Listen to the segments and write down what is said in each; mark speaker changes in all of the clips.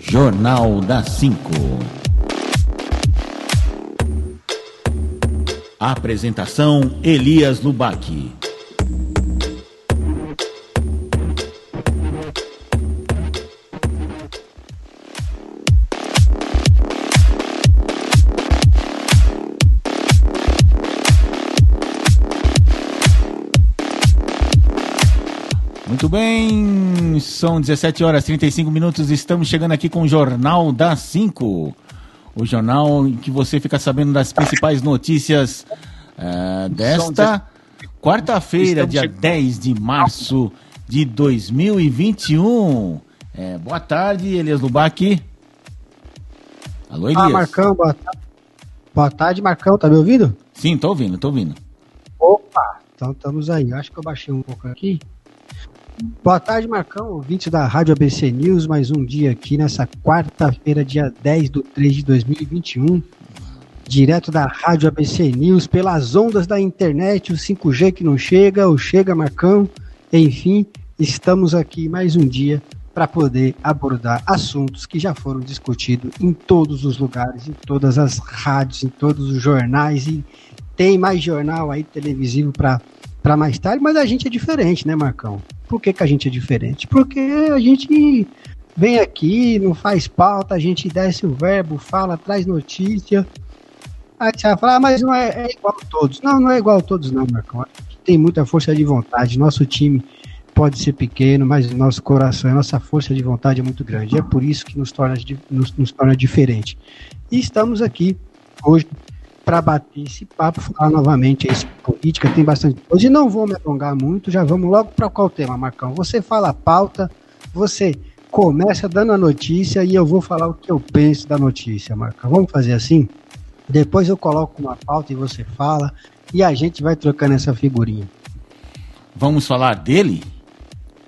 Speaker 1: Jornal da 5. Apresentação Elias Lubac. Muito bem, são 17 horas e 35 minutos. Estamos chegando aqui com o Jornal da 5. O jornal em que você fica sabendo das principais notícias uh, desta quarta-feira, dia 10 de março de 2021. É, boa tarde, Elias Lubac.
Speaker 2: Alô, Elias. Ah, Marcão, boa tarde. Boa tarde, Marcão, tá me ouvindo?
Speaker 1: Sim, tô ouvindo, tô ouvindo.
Speaker 2: Opa, então estamos aí. Acho que eu baixei um pouco aqui. Boa tarde, Marcão, ouvinte da Rádio ABC News, mais um dia aqui nessa quarta-feira, dia 10 de 3 de 2021, direto da Rádio ABC News, pelas ondas da internet, o 5G que não chega, o Chega Marcão, enfim, estamos aqui mais um dia para poder abordar assuntos que já foram discutidos em todos os lugares, em todas as rádios, em todos os jornais, e tem mais jornal aí televisivo para mais tarde, mas a gente é diferente, né, Marcão? Por que, que a gente é diferente? Porque a gente vem aqui, não faz pauta, a gente desce o verbo, fala, traz notícia. Aí você vai falar, ah, mas não é, é, igual a todos. Não, não é igual a todos, não, Marcão. Tem muita força de vontade. Nosso time pode ser pequeno, mas nosso coração, nossa força de vontade é muito grande. É por isso que nos torna, nos, nos torna diferente. E estamos aqui hoje para bater esse papo, falar novamente aí sobre política, tem bastante coisa. E não vou me alongar muito, já vamos logo para qual tema, Marcão? Você fala a pauta, você começa dando a notícia e eu vou falar o que eu penso da notícia, Marcão. Vamos fazer assim? Depois eu coloco uma pauta e você fala e a gente vai trocando essa figurinha.
Speaker 1: Vamos falar dele?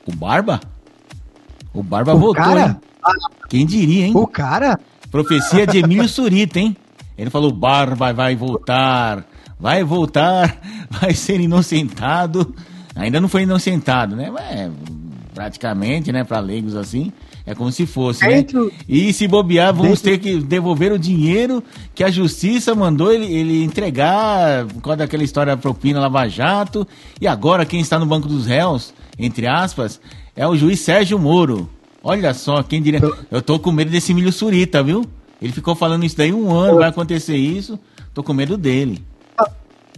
Speaker 1: O Barba? O Barba o voltou, cara? Hein? Quem diria, hein?
Speaker 2: O cara?
Speaker 1: Profecia de Emílio Surita, hein? Ele falou: Barba vai voltar, vai voltar, vai ser inocentado. Ainda não foi inocentado, né? É, praticamente, né? Para leigos assim, é como se fosse, né? E se bobear, vamos ter que devolver o dinheiro que a justiça mandou ele, ele entregar por causa daquela história propina Lava Jato. E agora quem está no banco dos réus, entre aspas, é o juiz Sérgio Moro. Olha só, quem diria. Eu tô com medo desse milho surita, viu? Ele ficou falando isso daí um ano, vai acontecer isso. Tô com medo dele.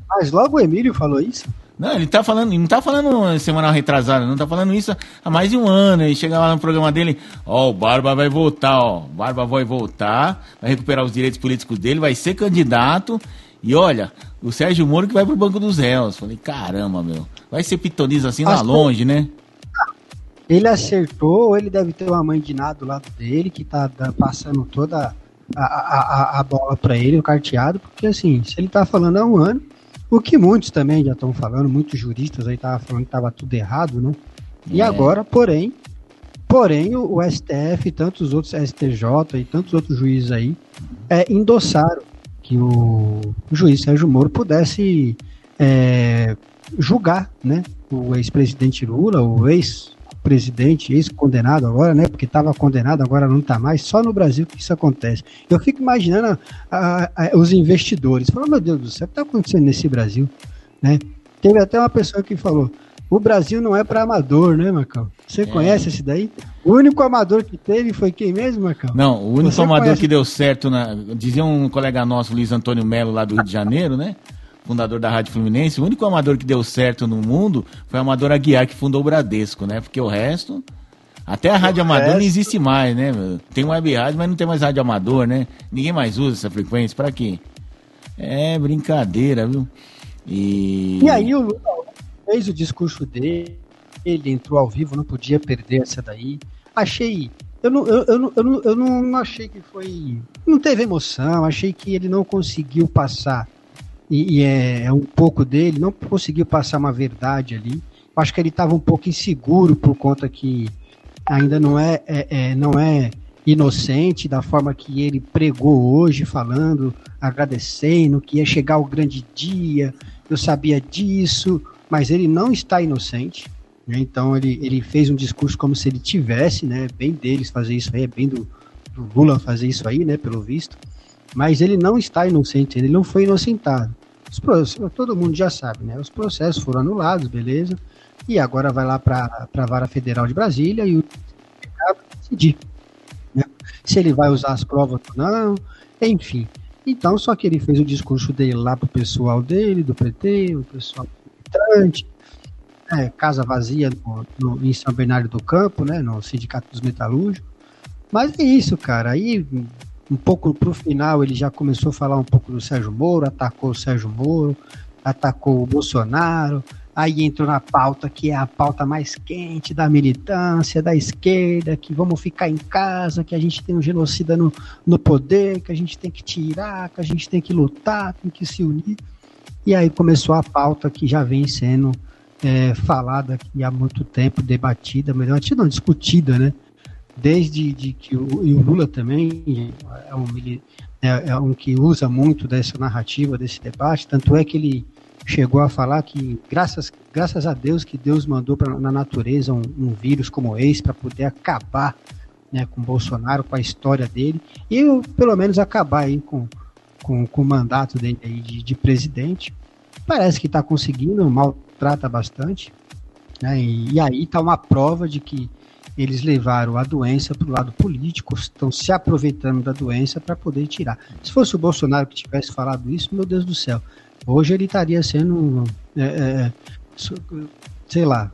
Speaker 2: Mas logo o Emílio falou isso?
Speaker 1: Não, ele tá falando, não tá falando semana retrasada, não tá falando isso há mais de um ano. Ele chega lá no programa dele, ó, oh, o Barba vai voltar, ó. O Barba vai voltar, vai recuperar os direitos políticos dele, vai ser candidato. E olha, o Sérgio Moro que vai pro Banco dos Réus. Falei, caramba, meu. Vai ser pitoniza assim lá longe, né?
Speaker 2: Ele acertou, ou ele deve ter uma mãe de nada do lado dele, que tá passando toda a, a, a bola para ele, o carteado, porque assim, se ele tá falando há um ano, o que muitos também já estão falando, muitos juristas aí estavam falando que estava tudo errado, né? E é. agora, porém, porém o, o, STF, tantos outros STJ e tantos outros juízes aí é, endossaram que o, o juiz Sérgio Moro pudesse é, julgar, né? O ex-presidente Lula, o ex presidente, ex-condenado agora, né? Porque estava condenado, agora não está mais. Só no Brasil que isso acontece. Eu fico imaginando a, a, os investidores. Falando, meu Deus do céu, o que está acontecendo nesse Brasil? Né? Teve até uma pessoa que falou: o Brasil não é para amador, né, Marcão? Você é. conhece esse daí? O único amador que teve foi quem mesmo, Marcão?
Speaker 1: Não, o único Você amador conhece... que deu certo, na, dizia um colega nosso, Luiz Antônio Melo, lá do Rio de Janeiro, né? Fundador da Rádio Fluminense, o único amador que deu certo no mundo foi o Amador Aguiar, que fundou o Bradesco, né? Porque o resto. Até a rádio amador resto... não existe mais, né? Tem web rádio, mas não tem mais rádio amador, né? Ninguém mais usa essa frequência. Para quê? É brincadeira, viu?
Speaker 2: E, e aí o Lula fez o discurso dele, ele entrou ao vivo, não podia perder essa daí. Achei. Eu não, eu, eu, eu, não, eu não achei que foi. Não teve emoção, achei que ele não conseguiu passar e, e é, é, um pouco dele, não conseguiu passar uma verdade ali. Eu acho que ele estava um pouco inseguro por conta que ainda não é, é, é, não é inocente da forma que ele pregou hoje, falando, agradecendo que ia chegar o grande dia, eu sabia disso, mas ele não está inocente. Né? Então ele, ele fez um discurso como se ele tivesse, né? Bem deles fazer isso aí, é bem do, do Lula fazer isso aí, né, pelo visto. Mas ele não está inocente, ele não foi inocentado. Todo mundo já sabe, né? Os processos foram anulados, beleza. E agora vai lá para a Vara Federal de Brasília e o decidir né? se ele vai usar as provas ou não, enfim. Então, só que ele fez o discurso dele lá pro pessoal dele, do PT, o pessoal militante, né, casa vazia no, no, em São Bernardo do Campo, né, no Sindicato dos Metalúrgicos. Mas é isso, cara. Aí, um pouco pro final, ele já começou a falar um pouco do Sérgio Moro, atacou o Sérgio Moro, atacou o Bolsonaro, Aí entrou na pauta que é a pauta mais quente da militância, da esquerda, que vamos ficar em casa, que a gente tem um genocida no, no poder, que a gente tem que tirar, que a gente tem que lutar, tem que se unir. E aí começou a pauta que já vem sendo é, falada aqui há muito tempo, debatida, melhor não, discutida, né? Desde de que o, e o Lula também é um, é, é um que usa muito dessa narrativa, desse debate, tanto é que ele chegou a falar que graças, graças a Deus que Deus mandou pra, na natureza um, um vírus como esse para poder acabar né, com Bolsonaro, com a história dele e pelo menos acabar aí com, com, com o mandato dele aí de, de presidente. Parece que está conseguindo, maltrata bastante. Né, e, e aí está uma prova de que eles levaram a doença para o lado político, estão se aproveitando da doença para poder tirar. Se fosse o Bolsonaro que tivesse falado isso, meu Deus do céu, Hoje ele estaria sendo, é, é, sei lá,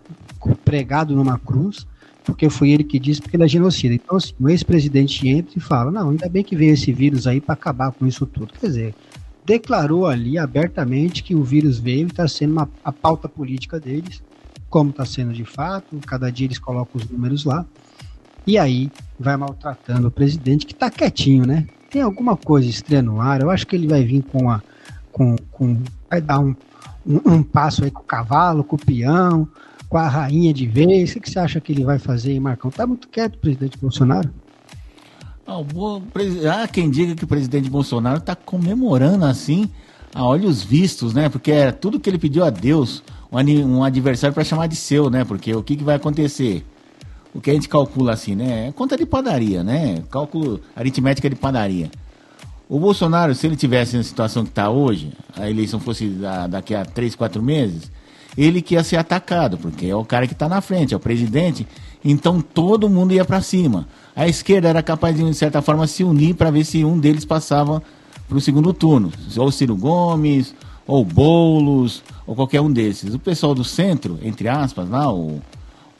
Speaker 2: pregado numa cruz, porque foi ele que disse que ele é genocida. Então, assim, o ex-presidente entra e fala: não, ainda bem que veio esse vírus aí para acabar com isso tudo. Quer dizer, declarou ali abertamente que o vírus veio e está sendo uma, a pauta política deles, como está sendo de fato. Cada dia eles colocam os números lá. E aí vai maltratando o presidente que está quietinho, né? Tem alguma coisa estranha no ar. Eu acho que ele vai vir com a com, com vai dar um, um, um, passo aí com o cavalo, com o peão, com a rainha de vez. O que você acha que ele vai fazer, hein, Marcão? Tá muito quieto o presidente Bolsonaro.
Speaker 1: Ah, quem diga que o presidente Bolsonaro está comemorando assim a olhos vistos, né? Porque é tudo que ele pediu a Deus, um, um adversário para chamar de seu, né? Porque o que, que vai acontecer? O que a gente calcula assim, né? É conta de padaria, né? Cálculo aritmética de padaria. O Bolsonaro, se ele tivesse na situação que está hoje, a eleição fosse daqui a três, quatro meses, ele que ia ser atacado, porque é o cara que está na frente, é o presidente, então todo mundo ia para cima. A esquerda era capaz de, de certa forma, se unir para ver se um deles passava para o segundo turno, ou Ciro Gomes, ou Boulos, ou qualquer um desses. O pessoal do centro, entre aspas, lá, o,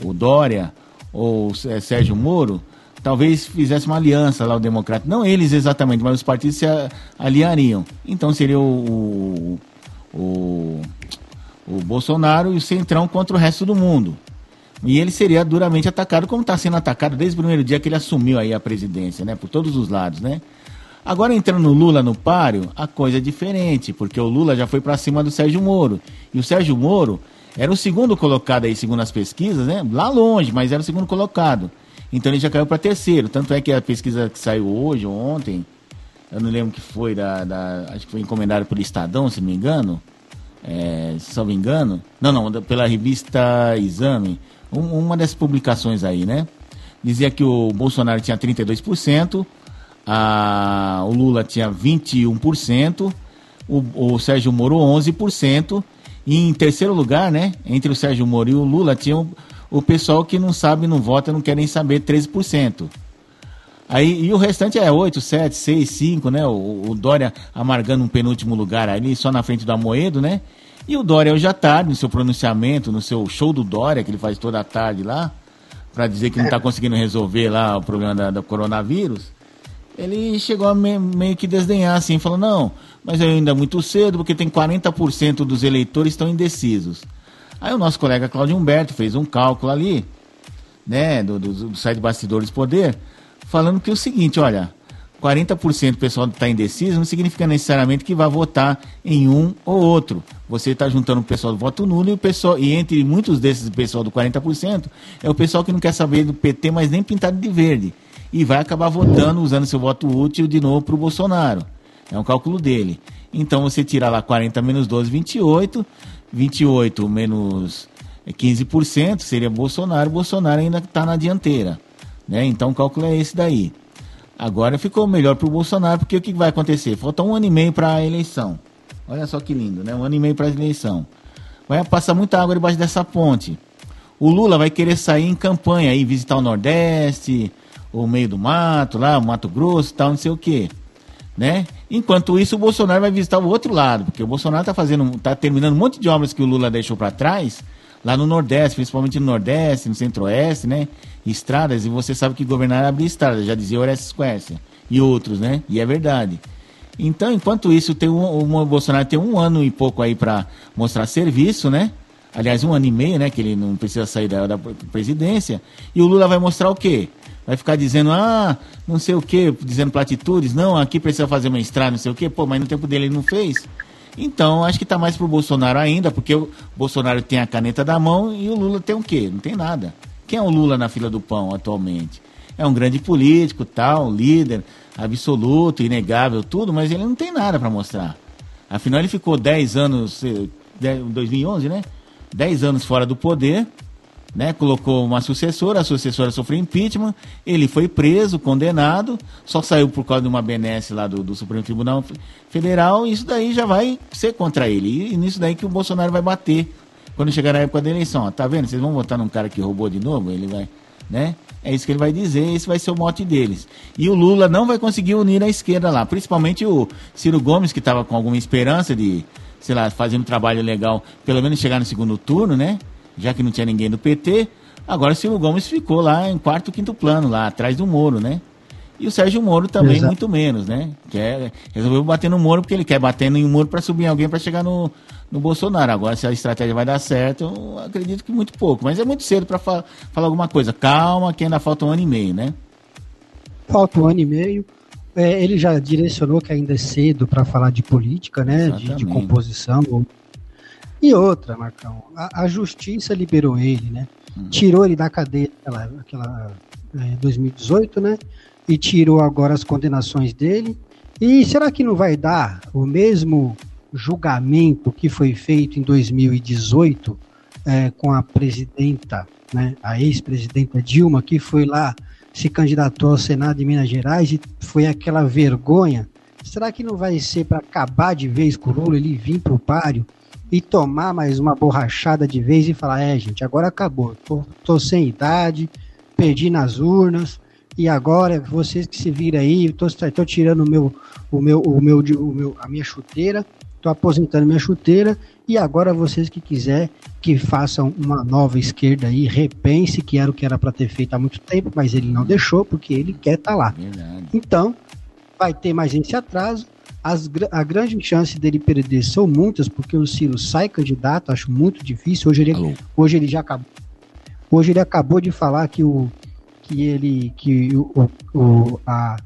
Speaker 1: o Dória, ou é, Sérgio Moro, talvez fizesse uma aliança lá o democrata. Não eles exatamente, mas os partidos se aliariam. Então seria o, o, o, o Bolsonaro e o Centrão contra o resto do mundo. E ele seria duramente atacado, como está sendo atacado desde o primeiro dia que ele assumiu aí a presidência, né? Por todos os lados, né? Agora entrando o Lula no páreo, a coisa é diferente, porque o Lula já foi para cima do Sérgio Moro. E o Sérgio Moro era o segundo colocado aí, segundo as pesquisas, né? Lá longe, mas era o segundo colocado. Então ele já caiu para terceiro. Tanto é que a pesquisa que saiu hoje ou ontem, eu não lembro que foi, da, da acho que foi encomendada pelo Estadão, se não me engano. É, se não me engano. Não, não, pela revista Exame. Um, uma dessas publicações aí, né? Dizia que o Bolsonaro tinha 32%, a, o Lula tinha 21%, o, o Sérgio Moro 11%, e em terceiro lugar, né? Entre o Sérgio Moro e o Lula tinha o pessoal que não sabe, não vota, não quer nem saber 13%. Aí, e o restante é 8, 7, 6, 5, né? O, o Dória amargando um penúltimo lugar ali, só na frente do Amoedo, né? E o Dória hoje à tarde, no seu pronunciamento, no seu show do Dória, que ele faz toda a tarde lá, para dizer que não está conseguindo resolver lá o problema da, do coronavírus, ele chegou a me, meio que desdenhar assim, falou, não, mas ainda é muito cedo, porque tem 40% dos eleitores estão indecisos. Aí o nosso colega Claudio Humberto fez um cálculo ali, né, do, do, do site Bastidores Poder, falando que é o seguinte, olha, 40% do pessoal está indeciso não significa necessariamente que vai votar em um ou outro. Você está juntando o pessoal do voto nulo e o pessoal, e entre muitos desses pessoal do 40%, é o pessoal que não quer saber do PT, mas nem pintado de verde. E vai acabar votando, usando seu voto útil de novo para o Bolsonaro. É um cálculo dele. Então você tira lá 40 menos 12, 28. 28 menos 15% seria Bolsonaro, Bolsonaro ainda está na dianteira. Né? Então o cálculo é esse daí. Agora ficou melhor para o Bolsonaro, porque o que vai acontecer? Falta um ano e meio para a eleição. Olha só que lindo, né? Um ano e meio para a eleição. Vai passar muita água debaixo dessa ponte. O Lula vai querer sair em campanha aí, visitar o Nordeste, o meio do mato, lá, o Mato Grosso, tal, não sei o quê. Né? Enquanto isso, o Bolsonaro vai visitar o outro lado, porque o Bolsonaro está fazendo, tá terminando um monte de obras que o Lula deixou para trás, lá no Nordeste, principalmente no Nordeste, no Centro-Oeste, né? estradas, e você sabe que governar é abrir estradas, já dizia Orestes Quercia, e outros, né? E é verdade. Então, enquanto isso, tem um, o Bolsonaro tem um ano e pouco aí para mostrar serviço, né? Aliás, um ano e meio, né? Que ele não precisa sair da, da presidência. E o Lula vai mostrar o quê? Vai ficar dizendo, ah, não sei o quê, dizendo platitudes, não, aqui precisa fazer uma estrada, não sei o quê, pô, mas no tempo dele ele não fez. Então, acho que está mais pro Bolsonaro ainda, porque o Bolsonaro tem a caneta da mão e o Lula tem o quê? Não tem nada. Quem é o Lula na fila do pão atualmente? É um grande político, tal, líder, absoluto, inegável, tudo, mas ele não tem nada para mostrar. Afinal, ele ficou 10 anos, 2011, né? 10 anos fora do poder, né? Colocou uma sucessora, a sucessora sofreu impeachment, ele foi preso, condenado, só saiu por causa de uma benesse lá do, do Supremo Tribunal Federal, isso daí já vai ser contra ele. E, e nisso daí que o Bolsonaro vai bater quando chegar a época da eleição. Ó, tá vendo? Vocês vão votar num cara que roubou de novo? Ele vai, né? É isso que ele vai dizer, esse vai ser o mote deles. E o Lula não vai conseguir unir a esquerda lá, principalmente o Ciro Gomes, que estava com alguma esperança de, sei lá, fazer um trabalho legal, pelo menos chegar no segundo turno, né? Já que não tinha ninguém do PT. Agora o Ciro Gomes ficou lá em quarto, quinto plano, lá atrás do Moro, né? E o Sérgio Moro também, Exato. muito menos, né? Quer, resolveu bater no Moro porque ele quer bater no Moro para subir alguém para chegar no, no Bolsonaro. Agora, se a estratégia vai dar certo, eu acredito que muito pouco. Mas é muito cedo para fa falar alguma coisa. Calma, que ainda falta um ano e meio, né?
Speaker 2: Falta um ano e meio. É, ele já direcionou que ainda é cedo para falar de política, né? De, de, composição. E outra, Marcão, a, a justiça liberou ele, né? Hum. Tirou ele da cadeia aquela, aquela é, 2018, né? e tirou agora as condenações dele. E será que não vai dar o mesmo julgamento que foi feito em 2018 é, com a presidenta, né, a ex-presidenta Dilma, que foi lá, se candidatou ao Senado de Minas Gerais e foi aquela vergonha? Será que não vai ser para acabar de vez com o Lula, ele vir para o páreo e tomar mais uma borrachada de vez e falar: é, gente, agora acabou, tô, tô sem idade, perdi nas urnas, e agora vocês que se viram aí, estou tirando o meu, o meu, o meu, o meu, a minha chuteira, estou aposentando minha chuteira e agora vocês que quiser que façam uma nova esquerda aí, repense que era o que era para ter feito há muito tempo, mas ele não deixou porque ele quer estar tá lá. Verdade. Então, vai ter mais esse atraso. As, a grande chance dele perder são muitas, porque o Ciro sai candidato, acho muito difícil. Hoje ele, hoje ele já acabou. Hoje ele acabou de falar que o, que ele que o, o, a,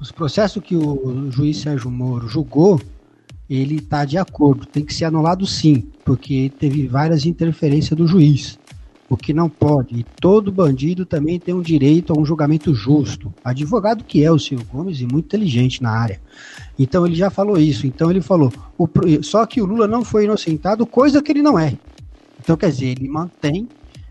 Speaker 2: os processos que o juiz Sérgio Moro julgou, ele está de acordo, tem que ser anulado sim, porque teve várias interferências do juiz, o que não pode. E todo bandido também tem um direito a um julgamento justo. Advogado que é o Silvio Gomes e muito inteligente na área. Então ele já falou isso. Então ele falou, o, só que o Lula não foi inocentado, coisa que ele não é. Então quer dizer, ele mantém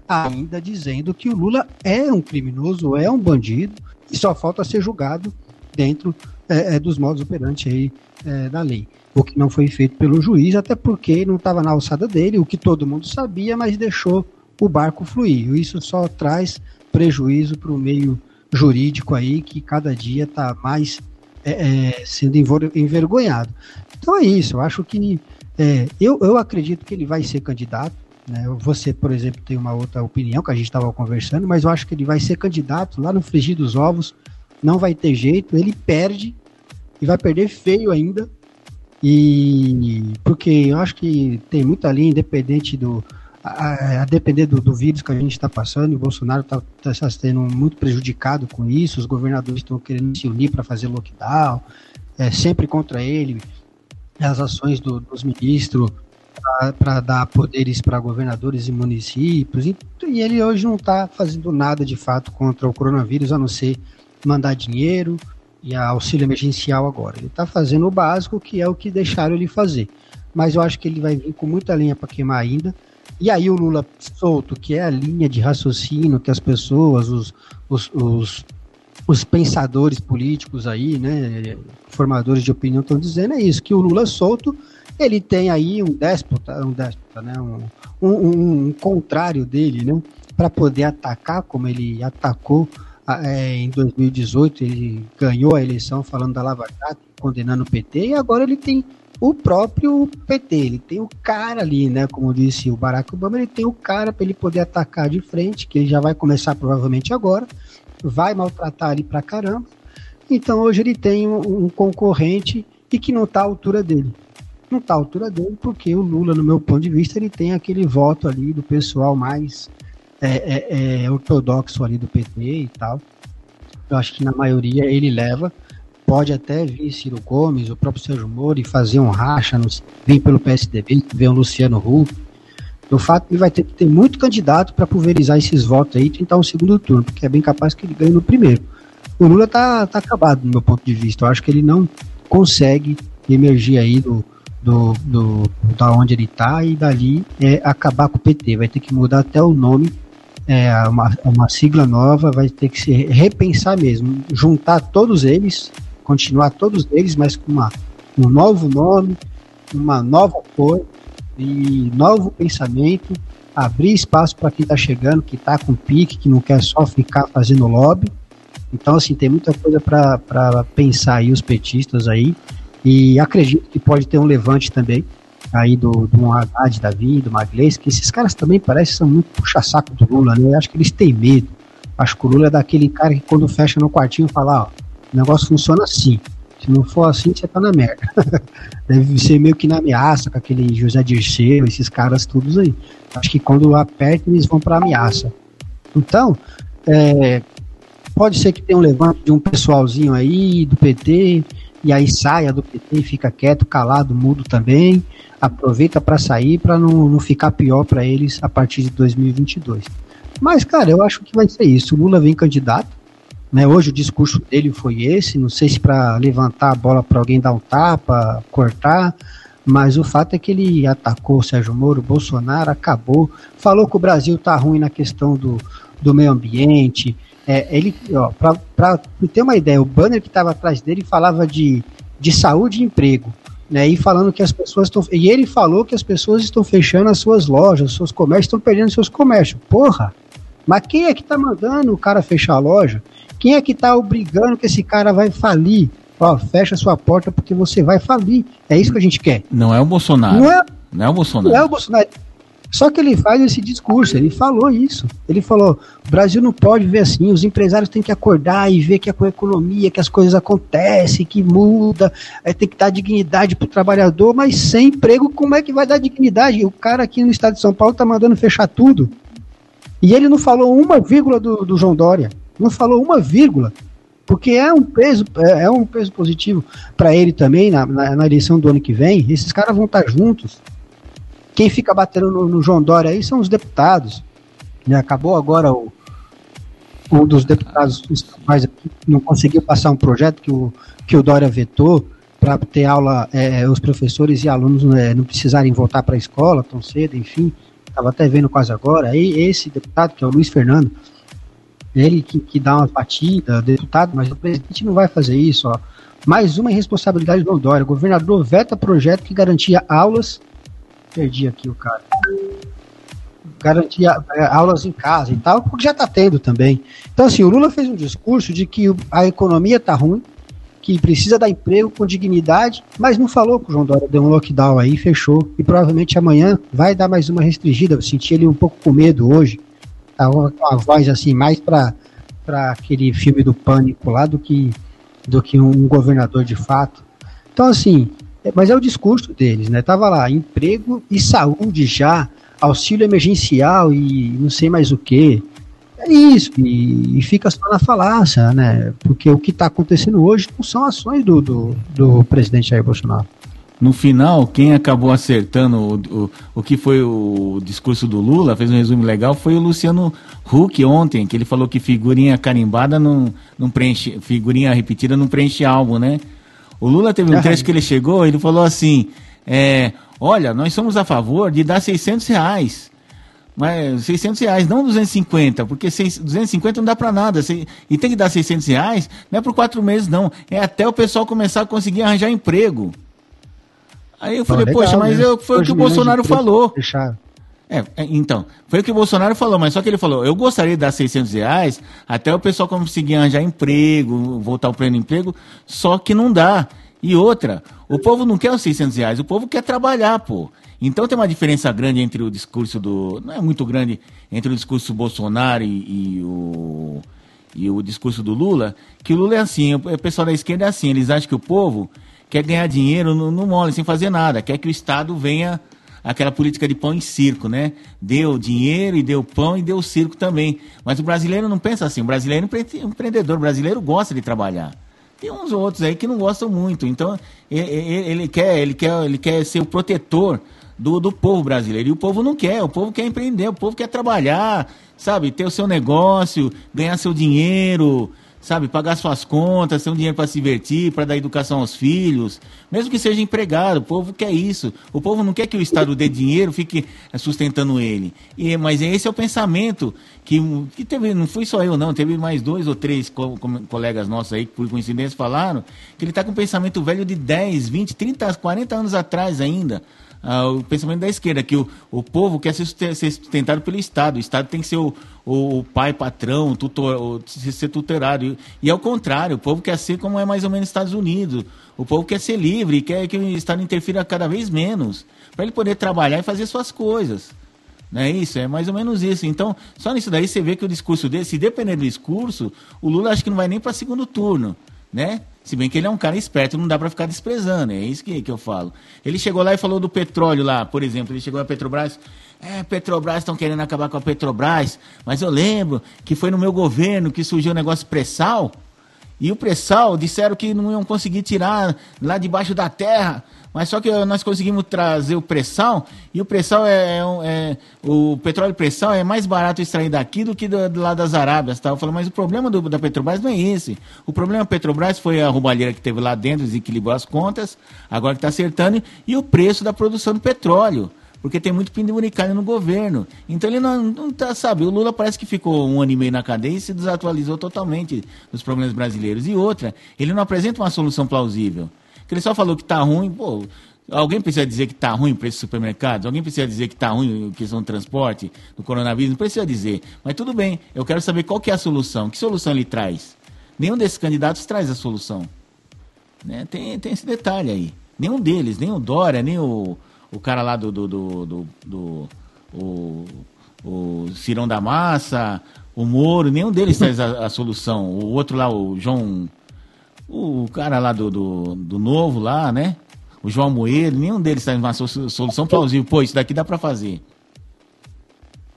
Speaker 2: ainda dizendo que o Lula é um criminoso, é um bandido, e só falta ser julgado dentro é, é, dos modos operantes aí, é, da lei. O que não foi feito pelo juiz, até porque não estava na alçada dele, o que todo mundo sabia, mas deixou o barco fluir. Isso só traz prejuízo para o meio jurídico aí, que cada dia está mais é, é, sendo envergonhado. Então é isso, eu acho que é, eu, eu acredito que ele vai ser candidato, né? Você, por exemplo, tem uma outra opinião que a gente estava conversando, mas eu acho que ele vai ser candidato lá no frigir dos ovos, não vai ter jeito, ele perde e vai perder feio ainda. E porque eu acho que tem muita linha, independente do. A, a depender do, do, vírus que a gente está passando, o Bolsonaro está tá, tá sendo muito prejudicado com isso, os governadores estão querendo se unir para fazer lockdown, é sempre contra ele, as ações do, dos ministros para dar poderes para governadores e municípios, e, e ele hoje não está fazendo nada de fato contra o coronavírus, a não ser mandar dinheiro e auxílio emergencial agora. Ele está fazendo o básico, que é o que deixaram ele fazer. Mas eu acho que ele vai vir com muita linha para queimar ainda. E aí o Lula solto, que é a linha de raciocínio que as pessoas, os, os, os os pensadores políticos aí, né, formadores de opinião estão dizendo é isso, que o Lula solto, ele tem aí um déspota, um déspota, né, um, um, um contrário dele, né, para poder atacar como ele atacou é, em 2018, ele ganhou a eleição falando da Lava Jato, condenando o PT, e agora ele tem o próprio PT, ele tem o cara ali, né, como disse o Barack Obama, ele tem o cara para ele poder atacar de frente, que ele já vai começar provavelmente agora, vai maltratar ali pra caramba. Então hoje ele tem um, um concorrente e que não está à altura dele. Não está à altura dele porque o Lula, no meu ponto de vista, ele tem aquele voto ali do pessoal mais é, é, é, ortodoxo ali do PT e tal. Eu acho que na maioria ele leva. Pode até vir Ciro Gomes, o próprio Sérgio Moro e fazer um racha, no, vir pelo PSDB, ver um Luciano Huck, do fato ele vai ter que ter muito candidato para pulverizar esses votos aí e tentar um segundo turno, porque é bem capaz que ele ganhe no primeiro. O Lula tá, tá acabado, do meu ponto de vista. Eu acho que ele não consegue emergir aí do, do, do da onde ele está e dali é, acabar com o PT. Vai ter que mudar até o nome, é, uma, uma sigla nova, vai ter que se repensar mesmo, juntar todos eles, continuar todos eles, mas com uma, um novo nome, uma nova cor e novo pensamento, abrir espaço para quem está chegando, que está com pique, que não quer só ficar fazendo lobby. Então, assim, tem muita coisa para pensar aí os petistas aí. E acredito que pode ter um levante também aí do, do Haddad da vida, do Maglês, que esses caras também parecem são muito puxa-saco do Lula, né? Eu acho que eles têm medo. Acho que o Lula é daquele cara que quando fecha no quartinho fala, ó, o negócio funciona assim. Se não for assim, você tá na merda. Deve ser meio que na ameaça com aquele José Dirceu, esses caras todos aí. Acho que quando aperta, eles vão pra ameaça. Então, é, pode ser que tenha um levante de um pessoalzinho aí do PT, e aí saia do PT fica quieto, calado, mudo também. Aproveita para sair para não, não ficar pior para eles a partir de 2022. Mas, cara, eu acho que vai ser isso. O Lula vem candidato, né, hoje o discurso dele foi esse, não sei se para levantar a bola para alguém dar um tapa, cortar, mas o fato é que ele atacou o Sérgio Moro, Bolsonaro, acabou, falou que o Brasil tá ruim na questão do, do meio ambiente. É, ele, para ter uma ideia, o banner que estava atrás dele falava de, de saúde e emprego. Né, e falando que as pessoas estão. E ele falou que as pessoas estão fechando as suas lojas, seus comércios, estão perdendo seus comércios. Porra! Mas quem é que tá mandando o cara fechar a loja? Quem é que está obrigando que esse cara vai falir? Ó, fecha sua porta porque você vai falir. É isso que a gente quer.
Speaker 1: Não é o Bolsonaro. Não é, não é o Bolsonaro.
Speaker 2: Não é o Bolsonaro. Só que ele faz esse discurso, ele falou isso. Ele falou: o Brasil não pode ver assim, os empresários têm que acordar e ver que é com a economia, que as coisas acontecem, que muda, é, tem que dar dignidade para o trabalhador, mas sem emprego, como é que vai dar dignidade? O cara aqui no estado de São Paulo está mandando fechar tudo. E ele não falou uma vírgula do, do João Dória não falou uma vírgula, porque é um peso, é, é um peso positivo para ele também na, na, na, eleição do ano que vem. Esses caras vão estar juntos. Quem fica batendo no, no João Dória aí são os deputados. Né? Acabou agora o, um dos deputados não conseguiu passar um projeto que o, que o Dória vetou para ter aula, é, os professores e alunos né, não precisarem voltar para a escola tão cedo, enfim. Estava até vendo quase agora. Aí esse deputado, que é o Luiz Fernando, ele que, que dá uma batida, deputado, mas o presidente não vai fazer isso, ó. Mais uma irresponsabilidade do Dória. O governador veta projeto que garantia aulas. Perdi aqui o cara. Garantia é, aulas em casa e tal, porque já está tendo também. Então, assim, o Lula fez um discurso de que a economia está ruim, que precisa dar emprego com dignidade, mas não falou que o João Dória deu um lockdown aí, fechou. E provavelmente amanhã vai dar mais uma restringida. Eu senti ele um pouco com medo hoje tá uma, uma voz assim, mais para aquele filme do pânico lá do que, do que um governador de fato. Então, assim, é, mas é o discurso deles, né? Tava lá, emprego e saúde já, auxílio emergencial e não sei mais o que. É isso, e, e, fica só na falácia, né? Porque o que está acontecendo hoje não são ações do, do, do presidente Jair Bolsonaro.
Speaker 1: No final, quem acabou acertando o, o, o que foi o discurso do Lula, fez um resumo legal, foi o Luciano Huck ontem, que ele falou que figurinha carimbada não, não preenche, figurinha repetida não preenche álbum, né? O Lula teve um trecho que ele chegou, ele falou assim, é, olha, nós somos a favor de dar 600 reais Mas 600 reais, não 250, porque 250 não dá para nada. E tem que dar 600 reais, não é por quatro meses, não. É até o pessoal começar a conseguir arranjar emprego. Aí eu falei, legal, poxa, mas né? eu, foi o que o Bolsonaro falou. É, é, então, foi o que o Bolsonaro falou, mas só que ele falou, eu gostaria de dar 600 reais até o pessoal conseguir arranjar emprego, voltar ao pleno emprego, só que não dá. E outra, o povo não quer os 600 reais, o povo quer trabalhar, pô. Então tem uma diferença grande entre o discurso do. Não é muito grande entre o discurso do Bolsonaro e, e o, e o discurso do Lula, que o Lula é assim, o pessoal da esquerda é assim, eles acham que o povo quer ganhar dinheiro no, no mole, sem fazer nada, quer que o Estado venha aquela política de pão e circo, né? Deu dinheiro e deu pão e deu circo também. Mas o brasileiro não pensa assim, o brasileiro é empreendedor, o brasileiro gosta de trabalhar. Tem uns outros aí que não gostam muito. Então, ele, ele, quer, ele, quer, ele quer ser o protetor do, do povo brasileiro. E o povo não quer, o povo quer empreender, o povo quer trabalhar, sabe? Ter o seu negócio, ganhar seu dinheiro, sabe? Pagar suas contas, ter um dinheiro para se divertir, para dar educação aos filhos, mesmo que seja empregado. O povo quer isso. O povo não quer que o Estado dê dinheiro, fique sustentando ele. E, mas esse é o pensamento que, que teve, não fui só eu, não, teve mais dois ou três co colegas nossos aí que, por coincidência, falaram que ele está com um pensamento velho de 10, 20, 30, 40 anos atrás ainda ah, o pensamento da esquerda, que o, o povo quer ser sustentado pelo Estado. O Estado tem que ser o, o, pai, patrão, tutor, o, ser tutorado. E, e ao contrário, o povo quer ser como é mais ou menos nos Estados Unidos. O povo quer ser livre, quer que o Estado interfira cada vez menos, para ele poder trabalhar e fazer suas coisas. Não é isso? É mais ou menos isso. Então, só nisso daí você vê que o discurso dele, se depender do discurso, o Lula acho que não vai nem para segundo turno, né? Se bem que ele é um cara esperto, não dá para ficar desprezando, é isso que, que eu falo. Ele chegou lá e falou do petróleo lá, por exemplo, ele chegou a Petrobras, é, Petrobras estão querendo acabar com a Petrobras, mas eu lembro que foi no meu governo que surgiu o negócio pré-sal, e o pré-sal disseram que não iam conseguir tirar lá debaixo da terra, mas só que nós conseguimos trazer o pré-sal, e o pré-sal é, é, é, o petróleo pré-sal é mais barato extrair daqui do que do, do lado das Arábias, tá? Eu falo, mas o problema do, da Petrobras não é esse. O problema da Petrobras foi a roubalheira que teve lá dentro, desequilibrou as contas, agora que está acertando, e o preço da produção do petróleo porque tem muito penduricalho no governo. Então ele não, não tá, sabe, o Lula parece que ficou um ano e meio na cadeia e se desatualizou totalmente dos problemas brasileiros. E outra, ele não apresenta uma solução plausível. Que ele só falou que está ruim, pô, Alguém precisa dizer que está ruim o preço dos supermercados? Alguém precisa dizer que está ruim a questão do transporte, do coronavírus? Não precisa dizer. Mas tudo bem, eu quero saber qual que é a solução. Que solução ele traz? Nenhum desses candidatos traz a solução. Né? Tem, tem esse detalhe aí. Nenhum deles, nem o Dória, nem o, o cara lá do. do, do, do, do o, o Cirão da Massa, o Moro, nenhum deles traz a, a solução. O outro lá, o João o cara lá do, do, do Novo lá, né? O João Moedo, nenhum deles está em uma solução plausível. Pô, isso daqui dá para fazer.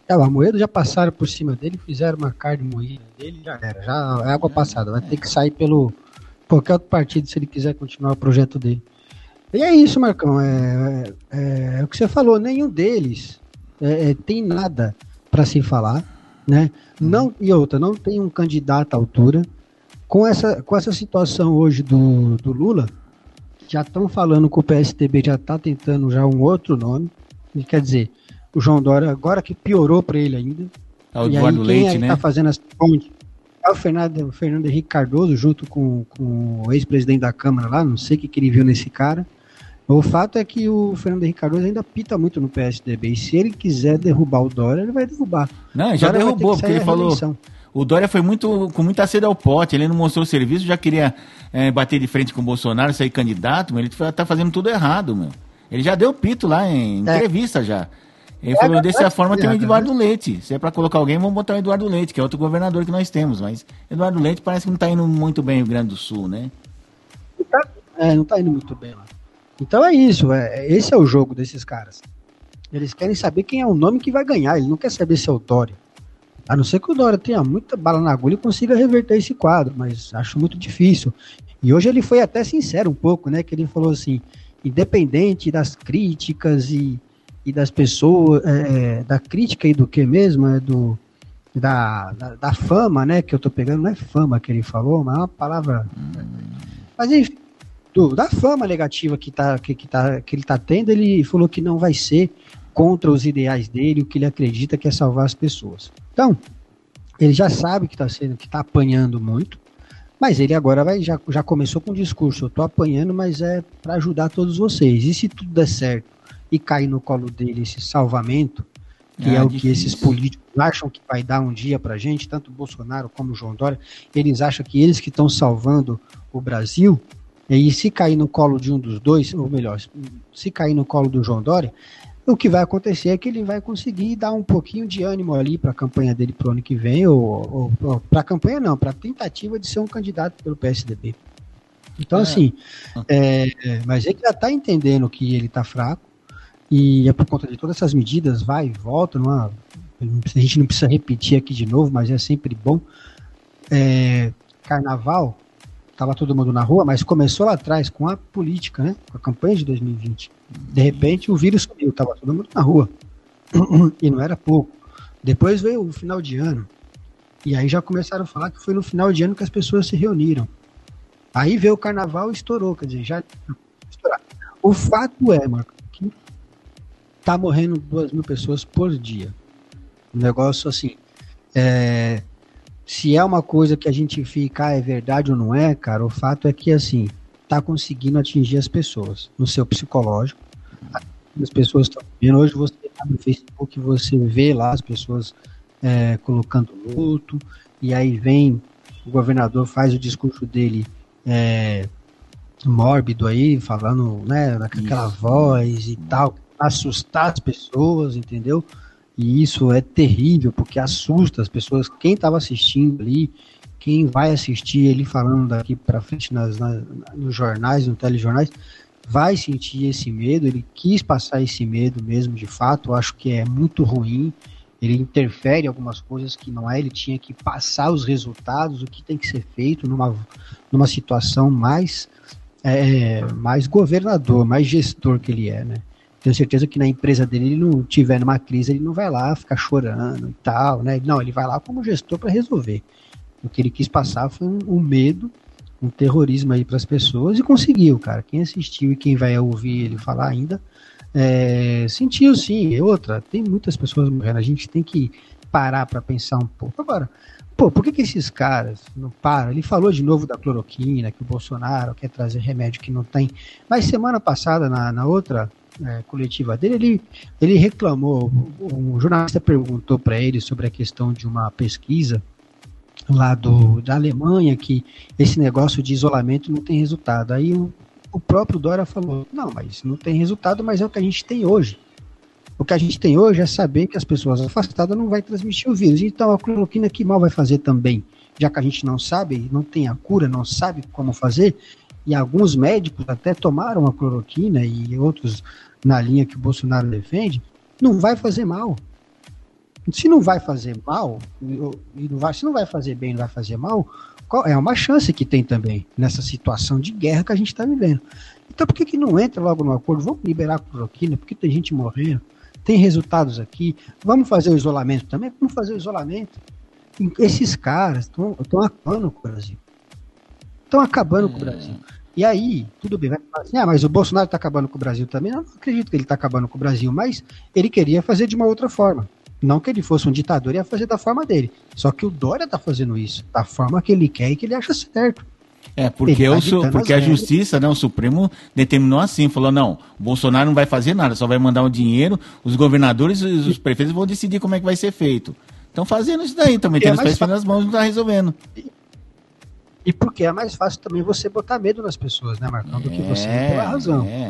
Speaker 2: É, o Amoedo já passaram por cima dele, fizeram uma carne moída dele, já era, já é água passada. Vai ter que sair pelo qualquer outro partido se ele quiser continuar o projeto dele. E é isso, Marcão. É, é, é o que você falou. Nenhum deles é, é tem nada para se falar, né? Não e outra, não tem um candidato à altura com essa, com essa situação hoje do, do Lula, já estão falando que o PSDB já está tentando já um outro nome. Quer dizer, o João Dória, agora que piorou para ele ainda.
Speaker 1: É o Eduardo Leite,
Speaker 2: é
Speaker 1: né?
Speaker 2: está fazendo as pontes? É o Fernando, o Fernando Henrique Cardoso, junto com, com o ex-presidente da Câmara lá, não sei o que, que ele viu nesse cara. O fato é que o Fernando Henrique Cardoso ainda pita muito no PSDB. E se ele quiser derrubar o Dória, ele vai derrubar.
Speaker 1: Não, já derrubou, porque ele falou. O Dória foi muito com muita sede ao pote, ele não mostrou o serviço, já queria é, bater de frente com o Bolsonaro, sair candidato, mas ele tá fazendo tudo errado, meu. Ele já deu pito lá em é. entrevista já. Ele é, falou, dessa é, forma tem o Eduardo Leite. Se é para colocar alguém, vamos botar o Eduardo Leite, que é outro governador que nós temos. Mas Eduardo Leite parece que não está indo muito bem no Rio Grande do Sul, né?
Speaker 2: Tá, é, não está indo muito bem lá. Então é isso, é, esse é o jogo desses caras. Eles querem saber quem é o nome que vai ganhar, ele não quer saber se é o Dória. A não ser que o Dória tenha muita bala na agulha e consiga reverter esse quadro, mas acho muito difícil. E hoje ele foi até sincero um pouco, né? Que ele falou assim, independente das críticas e, e das pessoas, é, é da crítica e do que mesmo, é do da, da, da, fama, né? Que eu tô pegando, não é fama que ele falou, mas é uma palavra. Mas enfim, do, da fama negativa que, tá, que, que, tá, que ele tá tendo, ele falou que não vai ser contra os ideais dele, o que ele acredita que é salvar as pessoas. Então, ele já sabe que está sendo, que está apanhando muito, mas ele agora vai, já, já começou com o discurso, eu estou apanhando, mas é para ajudar todos vocês. E se tudo der certo e cair no colo dele esse salvamento, que é, é o difícil. que esses políticos acham que vai dar um dia para gente, tanto Bolsonaro como João Dória, eles acham que eles que estão salvando o Brasil, e se cair no colo de um dos dois, ou melhor, se cair no colo do João Dória, o que vai acontecer é que ele vai conseguir dar um pouquinho de ânimo ali para a campanha dele para o ano que vem, ou, ou, para a campanha não, para a tentativa de ser um candidato pelo PSDB. Então, é. assim, é, mas ele já está entendendo que ele está fraco, e é por conta de todas essas medidas, vai e volta, numa, a gente não precisa repetir aqui de novo, mas é sempre bom. É, carnaval, estava todo mundo na rua, mas começou lá atrás com a política, né? Com a campanha de 2020. De repente o vírus sumiu, estava todo mundo na rua. e não era pouco. Depois veio o final de ano. E aí já começaram a falar que foi no final de ano que as pessoas se reuniram. Aí veio o carnaval e estourou, quer dizer, já. O fato é, Marco, que tá morrendo duas mil pessoas por dia. Um negócio assim. É, se é uma coisa que a gente fica, ah, é verdade ou não é, cara, o fato é que, assim, tá conseguindo atingir as pessoas no seu psicológico. As pessoas estão vendo. Hoje você tá no Facebook, você vê lá as pessoas é, colocando luto, e aí vem o governador, faz o discurso dele é, mórbido aí, falando, né, naquela voz e tal, assustar as pessoas, entendeu? E isso é terrível, porque assusta as pessoas. Quem estava assistindo ali, quem vai assistir ele falando daqui para frente nas, nas, nos jornais, nos telejornais, vai sentir esse medo. Ele quis passar esse medo mesmo, de fato. Eu acho que é muito ruim. Ele interfere em algumas coisas que não é. Ele tinha que passar os resultados, o que tem que ser feito numa, numa situação mais, é, mais governador, mais gestor que ele é, né? tenho certeza que na empresa dele, ele não tiver numa crise, ele não vai lá ficar chorando e tal, né? Não, ele vai lá como gestor para resolver. O que ele quis passar foi um, um medo, um terrorismo aí para as pessoas e conseguiu, cara. Quem assistiu e quem vai ouvir ele falar ainda é, sentiu sim. E outra, tem muitas pessoas morrendo. A gente tem que parar para pensar um pouco. Agora, pô, por que, que esses caras não param? Ele falou de novo da cloroquina, que o Bolsonaro quer trazer remédio que não tem. Mas semana passada, na, na outra é, coletiva dele, ele, ele reclamou, um jornalista perguntou para ele sobre a questão de uma pesquisa lá do, da Alemanha, que esse negócio de isolamento não tem resultado. Aí o, o próprio Dória falou, não, mas não tem resultado, mas é o que a gente tem hoje. O que a gente tem hoje é saber que as pessoas afastadas não vai transmitir o vírus. Então a cloroquina que mal vai fazer também, já que a gente não sabe, não tem a cura, não sabe como fazer, e alguns médicos até tomaram a cloroquina e outros na linha que o Bolsonaro defende, não vai fazer mal. Se não vai fazer mal, e não vai, se não vai fazer bem, não vai fazer mal, qual, é uma chance que tem também nessa situação de guerra que a gente está vivendo. Então por que, que não entra logo no acordo? Vamos liberar a cloroquina, porque tem gente morrendo, tem resultados aqui, vamos fazer o isolamento também? Vamos fazer o isolamento. Esses caras estão acabando com o Brasil. Estão acabando com o Brasil. E aí, tudo bem, vai falar assim, ah, mas o Bolsonaro está acabando com o Brasil também. Eu não acredito que ele está acabando com o Brasil, mas ele queria fazer de uma outra forma. Não que ele fosse um ditador, ia fazer da forma dele. Só que o Dória está fazendo isso, da forma que ele quer e que ele acha certo.
Speaker 1: É, porque, tá o, porque a justiça, né, o Supremo determinou assim, falou, não, o Bolsonaro não vai fazer nada, só vai mandar o dinheiro, os governadores e os prefeitos vão decidir como é que vai ser feito. Estão fazendo isso daí, estão metendo é os pés nas mãos e não está resolvendo.
Speaker 2: E porque é mais fácil também você botar medo nas pessoas, né, Marcão, do que você é, ter a razão. É.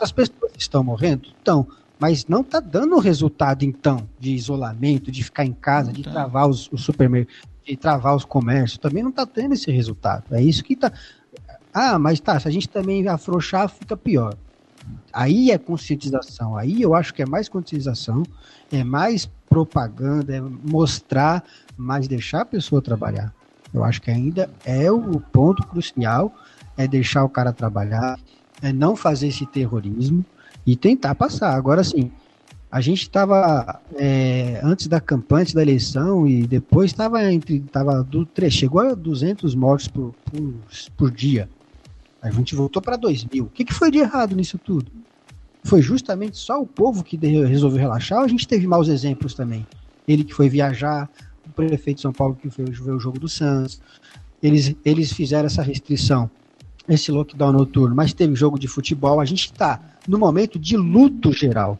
Speaker 2: As pessoas estão morrendo? Estão. Mas não está dando resultado, então, de isolamento, de ficar em casa, de tá. travar os, os supermercados, de travar os comércios. Também não está tendo esse resultado. É isso que está. Ah, mas tá, se a gente também afrouxar, fica pior. Aí é conscientização. Aí eu acho que é mais conscientização, é mais propaganda, é mostrar, mas deixar a pessoa trabalhar. Eu acho que ainda é o ponto crucial, é deixar o cara trabalhar, é não fazer esse terrorismo e tentar passar. Agora sim, a gente estava é, antes da campanha, antes da eleição e depois estava entre tava do chegou a 200 mortos por, por, por dia. A gente voltou para 2 mil. O que, que foi de errado nisso tudo? Foi justamente só o povo que resolveu relaxar ou a gente teve maus exemplos também? Ele que foi viajar, o prefeito de São Paulo que foi ver o jogo do Santos. Eles, eles fizeram essa restrição, esse lockdown noturno, mas teve jogo de futebol. A gente está no momento de luto geral.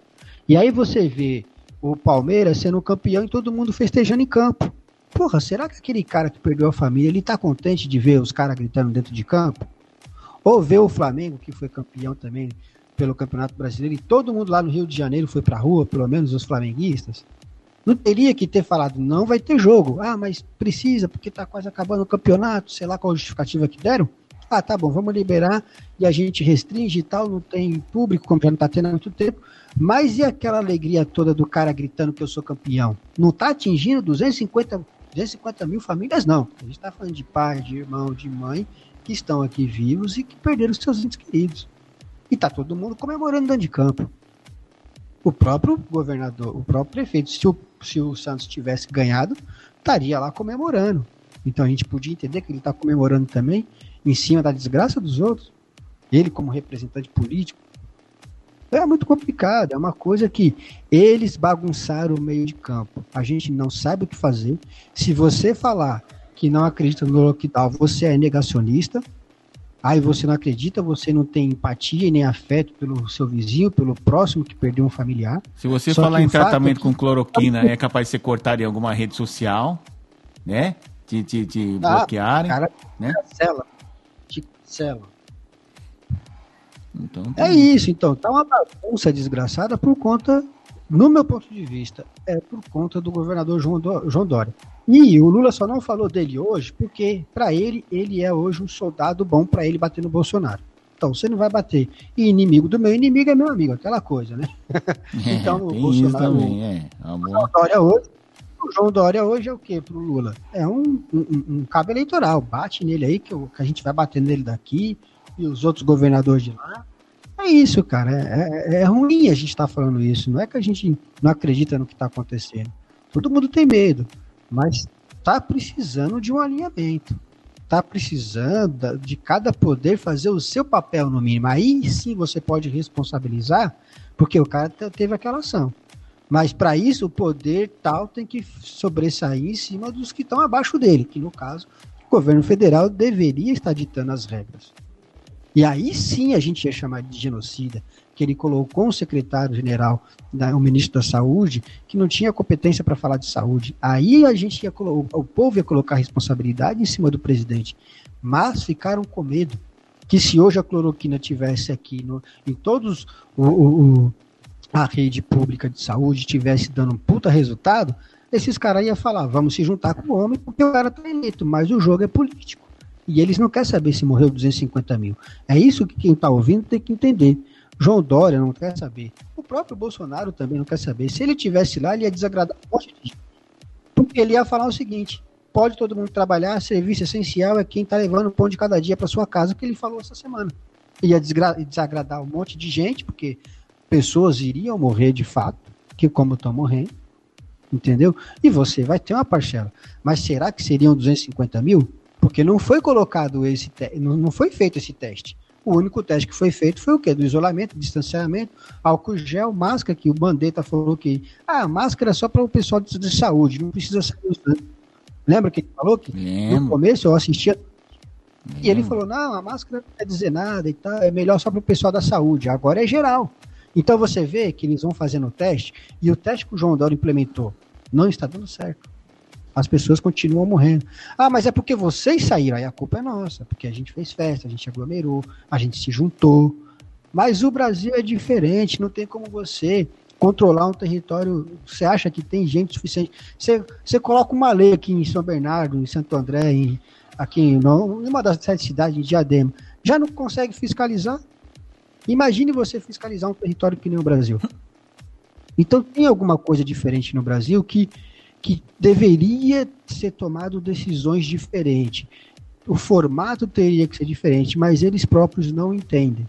Speaker 2: E aí você vê o Palmeiras sendo campeão e todo mundo festejando em campo. Porra, será que aquele cara que perdeu a família, ele tá contente de ver os caras gritando dentro de campo? Ou ver o Flamengo, que foi campeão também pelo Campeonato Brasileiro, e todo mundo lá no Rio de Janeiro foi pra rua, pelo menos os flamenguistas? Não teria que ter falado, não vai ter jogo. Ah, mas precisa, porque tá quase acabando o campeonato, sei lá qual justificativa que deram. Ah, tá bom, vamos liberar e a gente restringe e tal, não tem público, como já não tá tendo há muito tempo. Mas e aquela alegria toda do cara gritando que eu sou campeão? Não tá atingindo 250, 250 mil famílias, não. A gente tá falando de pai, de irmão, de mãe, que estão aqui vivos e que perderam seus entes queridos. E tá todo mundo comemorando dentro de campo. O próprio governador, o próprio prefeito, se o, se o Santos tivesse ganhado, estaria lá comemorando. Então a gente podia entender que ele está comemorando também em cima da desgraça dos outros. Ele, como representante político, é muito complicado. É uma coisa que eles bagunçaram o meio de campo. A gente não sabe o que fazer. Se você falar que não acredita no lockdown, você é negacionista. Aí você não acredita, você não tem empatia e nem afeto pelo seu vizinho, pelo próximo que perdeu um familiar.
Speaker 1: Se você Só falar em tratamento é que... com cloroquina, é capaz de ser cortado em alguma rede social, né? Te, te, te ah, bloquearem. Cara, né?
Speaker 2: cancela. Cancela. Então, tá... É isso, então. Tá uma bagunça desgraçada por conta, no meu ponto de vista, é por conta do governador João, do, João Dória. E o Lula só não falou dele hoje porque, para ele, ele é hoje um soldado bom para ele bater no Bolsonaro. Então, você não vai bater. E inimigo do meu inimigo é meu amigo, aquela coisa, né?
Speaker 1: É, então, o Bolsonaro. Também, é.
Speaker 2: O João Dória hoje João Dória hoje é o quê pro Lula? É um, um, um cabo eleitoral. Bate nele aí, que, que, a gente vai bater nele daqui, e os outros governadores de lá. É isso, cara. É, é, é ruim a gente estar tá falando isso. Não é que a gente não acredita no que está acontecendo. Todo mundo tem medo, mas tá precisando de um alinhamento. Tá precisando de cada poder fazer o seu papel no mínimo. Aí sim você pode responsabilizar, porque o cara teve aquela ação. Mas para isso, o poder tal tem que sobressair em cima dos que estão abaixo dele, que no caso, o governo federal deveria estar ditando as regras. E aí sim a gente ia chamar de genocida, que ele colocou um secretário-geral, o ministro da Saúde, que não tinha competência para falar de saúde. Aí a gente ia o povo ia colocar a responsabilidade em cima do presidente. Mas ficaram com medo que se hoje a cloroquina tivesse aqui no, em todos o, o, a rede pública de saúde tivesse dando um puta resultado, esses caras iam falar, vamos se juntar com o homem porque o cara tá eleito, mas o jogo é político. E eles não querem saber se morreu 250 mil. É isso que quem está ouvindo tem que entender. João Dória não quer saber. O próprio Bolsonaro também não quer saber. Se ele tivesse lá, ele ia desagradar um monte de gente. Porque ele ia falar o seguinte: pode todo mundo trabalhar, serviço essencial é quem está levando o pão de cada dia para sua casa, que ele falou essa semana. Ia desagradar um monte de gente, porque pessoas iriam morrer de fato, que como estão morrendo, entendeu? E você vai ter uma parcela. Mas será que seriam 250 mil? Porque não foi colocado esse não, não foi feito esse teste. O único teste que foi feito foi o quê? Do isolamento, distanciamento, álcool gel, máscara, que o Bandeta falou que ah, máscara é só para o pessoal de, de, saúde, não precisa sair usando. Lembra que ele falou que Lembro. no começo eu assistia e ele falou, não, a máscara não quer dizer nada e tal, é melhor só para o pessoal da saúde. Agora é geral. Então você vê que eles vão fazendo o teste e o teste que o João Dória implementou não está dando certo as pessoas continuam morrendo. Ah, mas é porque vocês saíram, aí a culpa é nossa, porque a gente fez festa, a gente aglomerou, a gente se juntou. Mas o Brasil é diferente, não tem como você controlar um território. Você acha que tem gente suficiente? Você, você coloca uma lei aqui em São Bernardo, em Santo André, em, aqui em uma das sete cidades, em Diadema, já não consegue fiscalizar? Imagine você fiscalizar um território que nem o Brasil. Então tem alguma coisa diferente no Brasil que que deveria ser tomado decisões diferentes. O formato teria que ser diferente, mas eles próprios não entendem.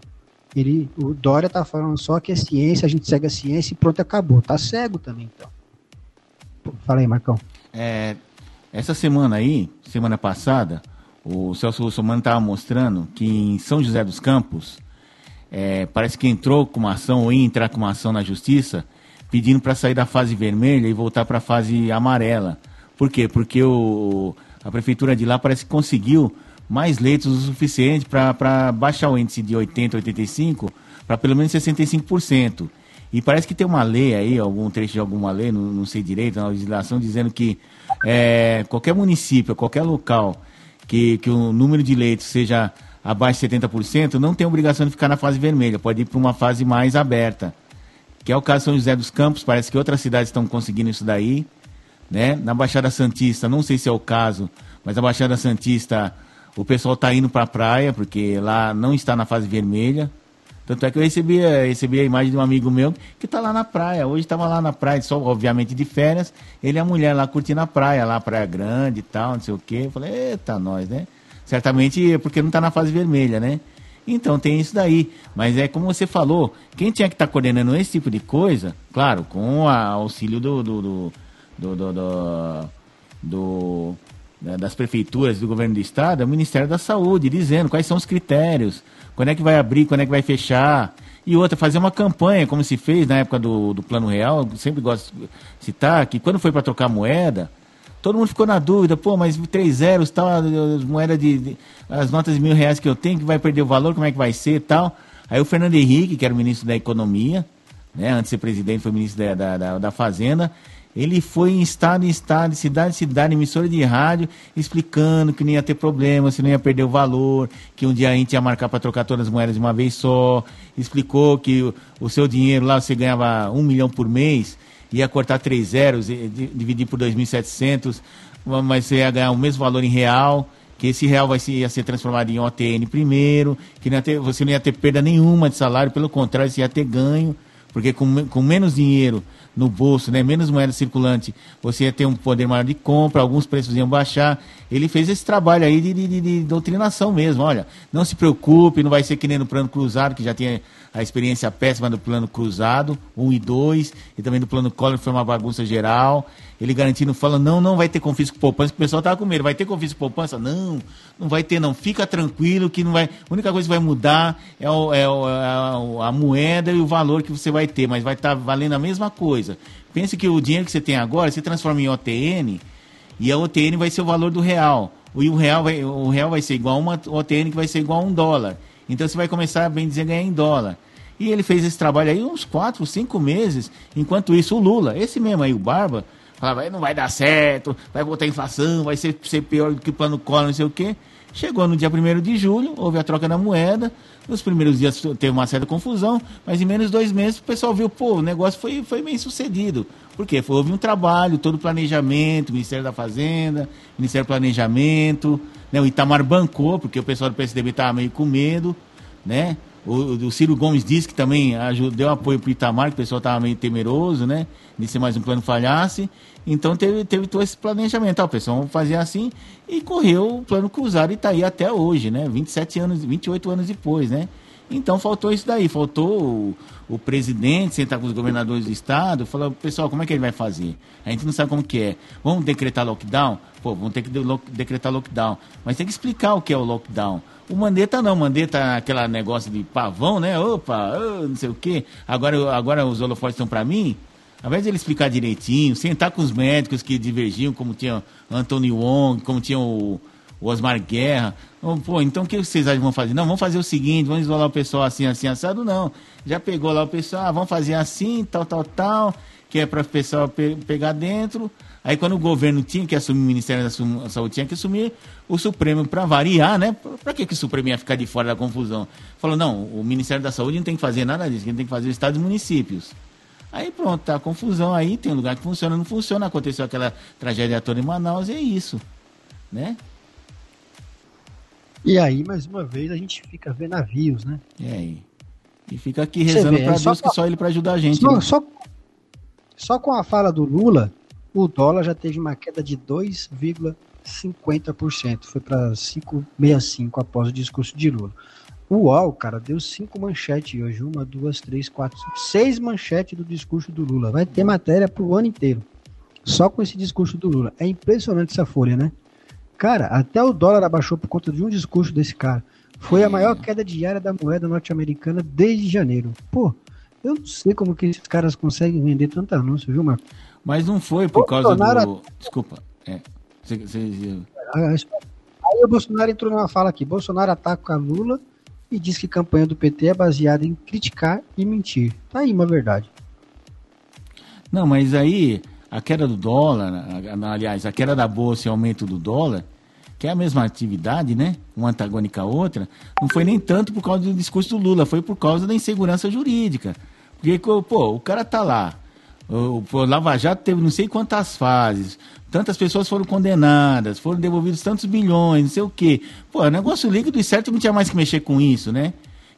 Speaker 2: Ele, o Dória está falando só que é ciência, a gente segue a ciência e pronto, acabou. Tá cego também, então. Fala aí, Marcão.
Speaker 1: É, essa semana aí, semana passada, o Celso Russomano estava mostrando que em São José dos Campos é, parece que entrou com uma ação ou ia entrar com uma ação na justiça pedindo para sair da fase vermelha e voltar para a fase amarela. Por quê? Porque o, a prefeitura de lá parece que conseguiu mais leitos o suficiente para baixar o índice de 80, 85 para pelo menos 65%. E parece que tem uma lei aí, algum trecho de alguma lei, não, não sei direito, na legislação, dizendo que é, qualquer município, qualquer local que, que o número de leitos seja abaixo de 70%, não tem obrigação de ficar na fase vermelha, pode ir para uma fase mais aberta. Que é o caso de São José dos Campos, parece que outras cidades estão conseguindo isso daí. Né? Na Baixada Santista, não sei se é o caso, mas a Baixada Santista, o pessoal está indo para a praia, porque lá não está na fase vermelha. Tanto é que eu recebi, recebi a imagem de um amigo meu que está lá na praia. Hoje estava lá na praia, só obviamente de férias. Ele e a mulher lá curtindo a praia, lá, Praia Grande e tal, não sei o quê. Eu falei, eita, nós, né? Certamente porque não está na fase vermelha, né? Então tem isso daí. Mas é como você falou, quem tinha que estar tá coordenando esse tipo de coisa, claro, com o auxílio do, do, do, do, do, do, do das prefeituras do governo do estado, é o Ministério da Saúde, dizendo quais são os critérios, quando é que vai abrir, quando é que vai fechar. E outra, fazer uma campanha, como se fez na época do, do Plano Real, sempre gosto de citar, que quando foi para trocar moeda, todo mundo ficou na dúvida, pô, mas três zeros, tal, as moedas de, de, as notas de mil reais que eu tenho, que vai perder o valor, como é que vai ser tal. Aí o Fernando Henrique, que era o ministro da Economia, né, antes de ser presidente, foi ministro da, da, da, da Fazenda, ele foi em estado em estado, cidade em cidade, emissora de rádio, explicando que não ia ter problema, se não ia perder o valor, que um dia a gente ia marcar para trocar todas as moedas de uma vez só. Explicou que o, o seu dinheiro lá você ganhava um milhão por mês, ia cortar três zeros, dividir por 2.700, mas você ia ganhar o mesmo valor em real que esse real vai ser, ia ser transformado em OTN primeiro, que não ter, você não ia ter perda nenhuma de salário, pelo contrário, você ia ter ganho, porque com, com menos dinheiro no bolso, né, menos moeda circulante, você ia ter um poder maior de compra, alguns preços iam baixar. Ele fez esse trabalho aí de, de, de doutrinação mesmo. Olha, não se preocupe, não vai ser que nem no plano cruzado, que já tinha a experiência péssima do plano cruzado, 1 e 2, e também do plano Collor, que foi uma bagunça geral. Ele garantindo, fala, não, não vai ter confisco poupança, que o pessoal estava com medo, vai ter confisco poupança? Não, não vai ter não, fica tranquilo que não vai, a única coisa que vai mudar é, o, é, o, é a, a, moeda e o valor que você vai ter, mas vai estar tá valendo a mesma coisa. Pense que o dinheiro que você tem agora, se transforma em OTN, e a OTN vai ser o valor do real. E o real vai, o real vai ser igual a uma OTN que vai ser igual a um dólar. Então você vai começar, bem dizer, ganhar em dólar. E ele fez esse trabalho aí uns 4, 5 meses. Enquanto isso, o Lula, esse mesmo aí, o Barba, falava, não vai dar certo, vai voltar a inflação, vai ser, ser pior do que o plano Collor, não sei o quê. Chegou no dia 1 de julho, houve a troca da moeda. Nos primeiros dias teve uma certa confusão, mas em menos dois meses o pessoal viu, pô, o negócio foi, foi bem sucedido. Por quê? Houve um trabalho, todo o planejamento, Ministério da Fazenda, Ministério do Planejamento, né? o Itamar bancou, porque o pessoal do PSDB estava meio com medo, né? O, o Ciro Gomes disse que também ajudou, deu apoio para o Itamar, que o pessoal estava meio temeroso, né? De ser mais um plano falhasse. Então teve, teve todo esse planejamento. Ah, o pessoal fazia assim e correu o plano cruzado e está aí até hoje, né? 27 anos, 28 anos depois, né? Então faltou isso daí, faltou o, o, presidente sentar com os governadores do estado, falar, pessoal, como é que ele vai fazer? A gente não sabe como que é. Vamos decretar lockdown? Pô, vamos ter que decretar lockdown. Mas tem que explicar o que é o lockdown. O Mandetta não, o Mandetta aquele negócio de pavão, né? Opa, oh, não sei o quê. Agora, agora os holofotes estão para mim. Ao invés de ele explicar direitinho, sentar com os médicos que divergiam, como tinha Antônio Wong, como tinha o, o Osmar Guerra. Pô, então o que vocês vão fazer? Não, vamos fazer o seguinte, vamos isolar o pessoal assim, assim, assado, não. Já pegou lá o pessoal, ah, vamos fazer assim, tal, tal, tal, que é para o pessoal pe pegar dentro. Aí quando o governo tinha que assumir, o Ministério da Saúde tinha que assumir o Supremo para variar, né? Para que, que o Supremo ia ficar de fora da confusão? Falou, não, o Ministério da Saúde não tem que fazer nada disso, quem tem que fazer é os estados e municípios. Aí pronto, tá a confusão aí, tem um lugar que funciona, não funciona, aconteceu aquela tragédia toda em Manaus, e é isso, né?
Speaker 2: E aí, mais uma vez, a gente fica vendo navios, né?
Speaker 1: E aí? E fica aqui rezando para é Deus que só ele para ajudar a gente.
Speaker 2: Só, né? só, só com a fala do Lula, o dólar já teve uma queda de 2,50%. Foi para 5,65 após o discurso de Lula. UOL, cara, deu cinco manchetes hoje. Uma, duas, três, quatro, cinco, seis manchetes do discurso do Lula. Vai ter matéria pro ano inteiro. Só com esse discurso do Lula. É impressionante essa folha, né? Cara, até o dólar abaixou por conta de um discurso desse cara. Foi a maior queda diária da moeda norte-americana desde janeiro. Pô, eu não sei como que esses caras conseguem vender tanto anúncio, viu, Marco?
Speaker 1: Mas não foi por Bolsonaro... causa do. Desculpa. É. Você, você...
Speaker 2: Aí o Bolsonaro entrou numa fala aqui. Bolsonaro ataca a Lula e diz que a campanha do PT é baseada em criticar e mentir. Tá aí uma verdade.
Speaker 1: Não, mas aí a queda do dólar, aliás, a queda da bolsa e o aumento do dólar, que é a mesma atividade, né? Uma antagônica à outra, não foi nem tanto por causa do discurso do Lula, foi por causa da insegurança jurídica. Porque, pô, o cara tá lá. O, o Lava Jato teve não sei quantas fases, tantas pessoas foram condenadas, foram devolvidos tantos bilhões, não sei o quê. Pô, é negócio líquido e certo não tinha mais que mexer com isso, né?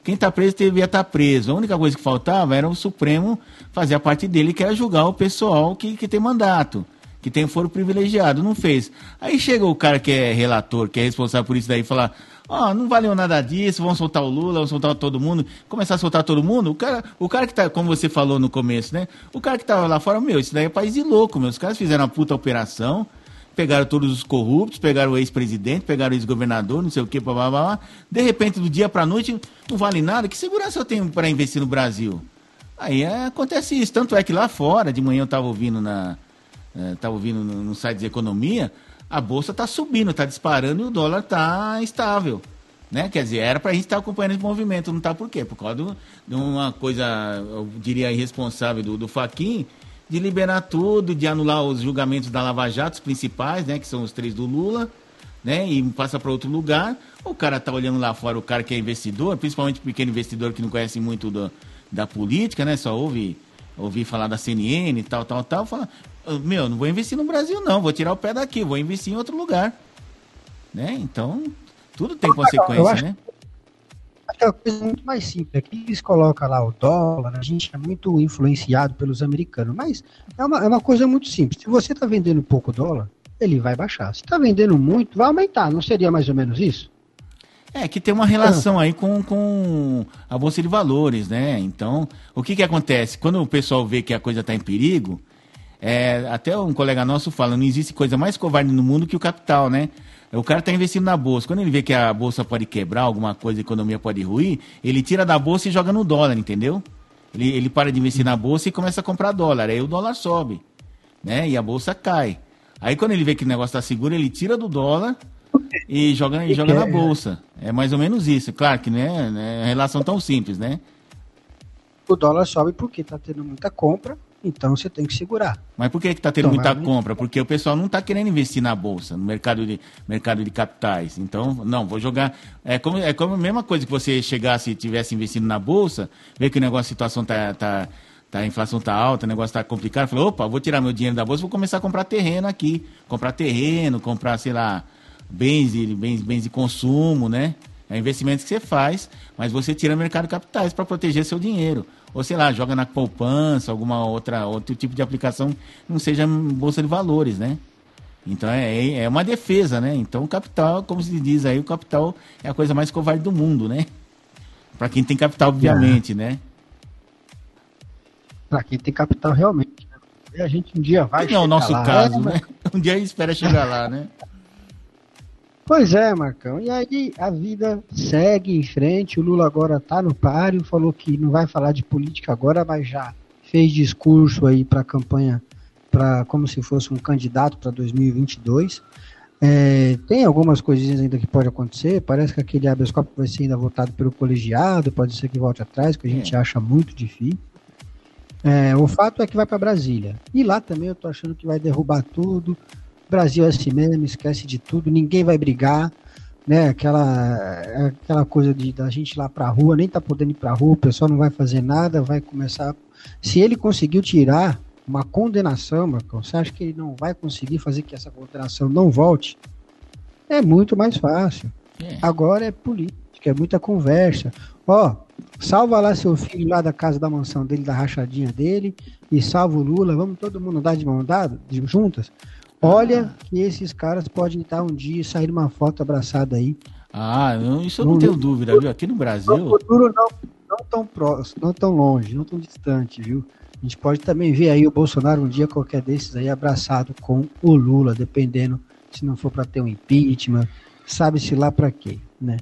Speaker 1: Quem está preso devia estar tá preso. A única coisa que faltava era o Supremo fazer a parte dele, que era julgar o pessoal que, que tem mandato, que tem foro privilegiado. Não fez. Aí chega o cara que é relator, que é responsável por isso daí, e fala: Ó, oh, não valeu nada disso, vão soltar o Lula, vão soltar todo mundo. Começar a soltar todo mundo, o cara, o cara que tá, como você falou no começo, né? O cara que tava lá fora, meu, isso daí é país de louco, meu. Os caras fizeram uma puta operação, pegaram todos os corruptos, pegaram o ex-presidente, pegaram o ex-governador, não sei o que, blá, blá, blá. De repente, do dia para noite, não vale nada. Que segurança eu tenho para investir no Brasil? Aí é, acontece isso. Tanto é que lá fora, de manhã eu estava ouvindo na. É, ouvindo no, no, site de economia, a bolsa está subindo, está disparando e o dólar está estável. Né? Quer dizer, era para a gente estar tá acompanhando esse movimento, não está por quê? Por causa de uma coisa, eu diria, irresponsável do, do Faquin, de liberar tudo, de anular os julgamentos da Lava Jato, os principais, né, que são os três do Lula, né, e passa para outro lugar. O cara tá olhando lá fora, o cara que é investidor, principalmente pequeno investidor que não conhece muito do, da política, né, só ouve ouvir falar da CNN e tal, tal, tal, fala, meu, não vou investir no Brasil não, vou tirar o pé daqui, vou investir em outro lugar. Né? Então, tudo tem consequência, né?
Speaker 2: é uma coisa muito mais simples. Aqui eles colocam lá o dólar, a gente é muito influenciado pelos americanos, mas é uma, é uma coisa muito simples. Se você está vendendo pouco dólar, ele vai baixar. Se está vendendo muito, vai aumentar. Não seria mais ou menos isso?
Speaker 1: É, que tem uma relação aí com, com a Bolsa de Valores, né? Então, o que que acontece? Quando o pessoal vê que a coisa está em perigo, é, até um colega nosso fala, não existe coisa mais covarde no mundo que o capital, né? O cara está investindo na bolsa. Quando ele vê que a bolsa pode quebrar, alguma coisa, a economia pode ruir, ele tira da bolsa e joga no dólar, entendeu? Ele, ele para de investir na bolsa e começa a comprar dólar. Aí o dólar sobe, né? E a bolsa cai. Aí quando ele vê que o negócio está seguro, ele tira do dólar e joga, e joga na bolsa. É mais ou menos isso. Claro que né, não é relação tão simples, né?
Speaker 2: O dólar sobe porque está tendo muita compra então você tem que segurar.
Speaker 1: Mas por que está tendo então, muita compra? Porque o pessoal não está querendo investir na bolsa, no mercado de, mercado de capitais. Então, não, vou jogar. É como, é como a mesma coisa que você chegasse e tivesse investindo na bolsa, ver que o negócio, a situação está. Tá, tá, a inflação está alta, o negócio está complicado. Falou, opa, vou tirar meu dinheiro da bolsa, vou começar a comprar terreno aqui. Comprar terreno, comprar, sei lá, bens de, bens, bens de consumo, né? É investimentos que você faz, mas você tira mercado de capitais para proteger seu dinheiro ou sei lá, joga na poupança, alguma outra outro tipo de aplicação, não seja bolsa de valores, né? Então é, é uma defesa, né? Então o capital, como se diz aí, o capital é a coisa mais covarde do mundo, né? Para quem tem capital, obviamente, é. né?
Speaker 2: Para quem tem capital, realmente. Né? E a gente um dia vai.
Speaker 1: Não é o nosso lá, caso, né? Um dia espera chegar lá, né?
Speaker 2: Pois é, Marcão. E aí a vida segue em frente. O Lula agora está no páreo, falou que não vai falar de política agora, mas já fez discurso aí para a campanha, para como se fosse um candidato para 2022. É, tem algumas coisinhas ainda que pode acontecer. Parece que aquele habeas corpus vai ser ainda votado pelo colegiado, pode ser que volte atrás, que a gente é. acha muito difícil. É, o fato é que vai para Brasília. E lá também eu tô achando que vai derrubar tudo. Brasil é assim mesmo, esquece de tudo, ninguém vai brigar, né? Aquela, aquela coisa de da gente ir lá pra rua, nem tá podendo ir pra rua, o pessoal não vai fazer nada, vai começar. Se ele conseguiu tirar uma condenação, Marcão, você acha que ele não vai conseguir fazer que essa condenação não volte? É muito mais fácil. É. Agora é política, é muita conversa. Ó, salva lá seu filho lá da casa da mansão dele, da rachadinha dele, e salva o Lula, vamos todo mundo andar de mão dada, juntas. Olha que esses caras podem estar um dia e sair uma foto abraçada aí.
Speaker 1: Ah, não, isso eu não, tenho dúvida, viu? Aqui no Brasil. No
Speaker 2: futuro não, não tão próximo, não tão longe, não tão distante, viu? A gente pode também ver aí o Bolsonaro um dia qualquer desses aí abraçado com o Lula, dependendo se não for para ter um impeachment, sabe-se lá para quê, né?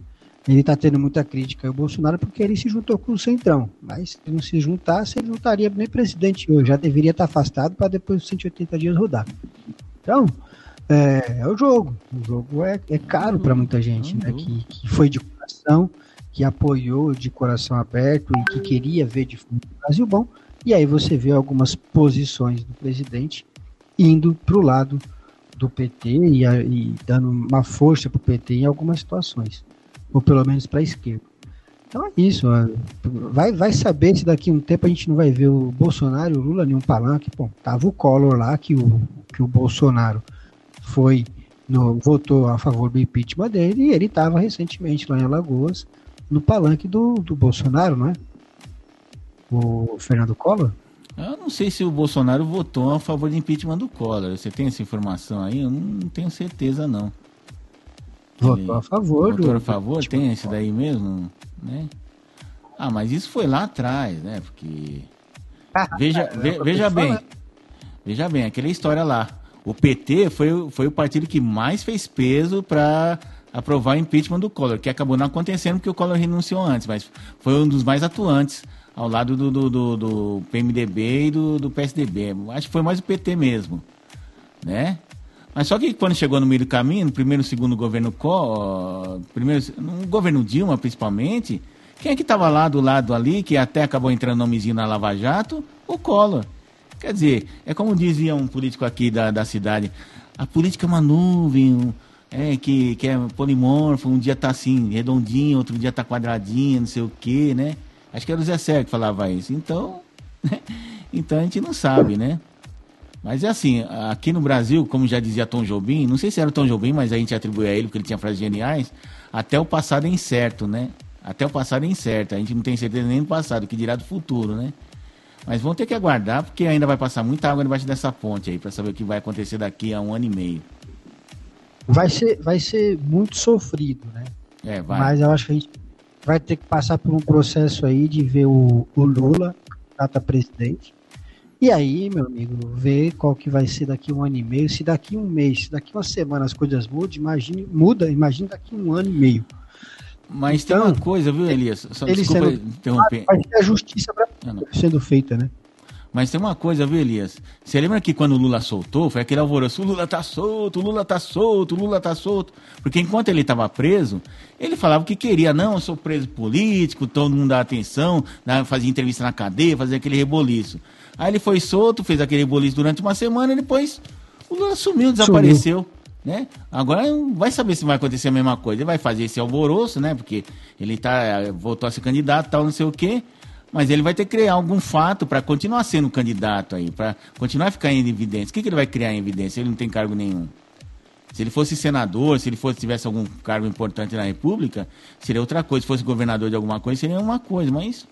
Speaker 2: ele está tendo muita crítica ao Bolsonaro porque ele se juntou com o Centrão. Mas se não se juntasse, ele não estaria nem presidente hoje. Já deveria estar afastado para depois dos 180 dias rodar. Então, é, é o jogo. O jogo é, é caro para muita gente, né? Que, que foi de coração, que apoiou de coração aberto e que queria ver de fundo o Brasil bom. E aí você vê algumas posições do presidente indo para o lado do PT e, e dando uma força para o PT em algumas situações ou pelo menos para a esquerda. Então é isso. Vai, vai saber se daqui a um tempo a gente não vai ver o Bolsonaro o Lula em um palanque. Bom, tava o Collor lá que o, que o Bolsonaro foi no, votou a favor do impeachment dele e ele estava recentemente lá em Alagoas no palanque do, do Bolsonaro, não é? O Fernando Collor?
Speaker 1: Eu não sei se o Bolsonaro votou a favor do impeachment do Collor. Você tem essa informação aí? Eu não tenho certeza não.
Speaker 2: Votou a favor
Speaker 1: votou do. a favor? Tem esse daí mesmo? Né? Ah, mas isso foi lá atrás, né? Porque. Veja, ve, veja bem. Veja bem, aquela história lá. O PT foi, foi o partido que mais fez peso para aprovar o impeachment do Collor, que acabou não acontecendo porque o Collor renunciou antes, mas foi um dos mais atuantes ao lado do, do, do, do PMDB e do, do PSDB. Acho que foi mais o PT mesmo, né? Mas só que quando chegou no meio do caminho, no primeiro segundo governo Co, primeiro, no governo Dilma principalmente, quem é que estava lá do lado ali, que até acabou entrando nomezinho na Lava Jato? O Collor. Quer dizer, é como dizia um político aqui da, da cidade, a política é uma nuvem, é, que, que é polimorfo, um dia tá assim, redondinho, outro dia tá quadradinho, não sei o quê, né? Acho que era o Zé Sérgio que falava isso. Então, né? então a gente não sabe, né? Mas é assim, aqui no Brasil, como já dizia Tom Jobim, não sei se era o Tom Jobim, mas a gente atribui a ele porque ele tinha frases geniais, até o passado é incerto, né? Até o passado é incerto, a gente não tem certeza nem do passado, que dirá do futuro, né? Mas vamos ter que aguardar, porque ainda vai passar muita água debaixo dessa ponte aí, para saber o que vai acontecer daqui a um ano e meio.
Speaker 2: Vai ser, vai ser muito sofrido, né?
Speaker 1: É, vai.
Speaker 2: Mas eu acho que a gente vai ter que passar por um processo aí de ver o, o Lula, data presidente, e aí, meu amigo, ver qual que vai ser daqui um ano e meio. Se daqui um mês, se daqui uma semana as coisas mudam, imagine, muda, imagine daqui um ano e meio.
Speaker 1: Mas então, tem uma coisa, viu, Elias?
Speaker 2: Só, ele desculpa sendo, interromper. Vai ter a justiça pra, sendo feita, né?
Speaker 1: Mas tem uma coisa, viu, Elias? Você lembra que quando o Lula soltou, foi aquele alvoroço, o Lula tá solto, o Lula tá solto, o Lula tá solto. Porque enquanto ele estava preso, ele falava o que queria. Não, eu sou preso político, todo mundo dá atenção, fazia entrevista na cadeia, fazia aquele reboliço. Aí ele foi solto, fez aquele boliço durante uma semana e depois o Lula sumiu, desapareceu. Sumiu. Né? Agora vai saber se vai acontecer a mesma coisa. Ele vai fazer esse alvoroço, né? Porque ele tá, voltou a ser candidato, tal, não sei o quê. Mas ele vai ter que criar algum fato para continuar sendo candidato aí, para continuar ficar em evidência. O que, que ele vai criar em evidência? Ele não tem cargo nenhum. Se ele fosse senador, se ele fosse tivesse algum cargo importante na República, seria outra coisa. Se fosse governador de alguma coisa, seria uma coisa. Mas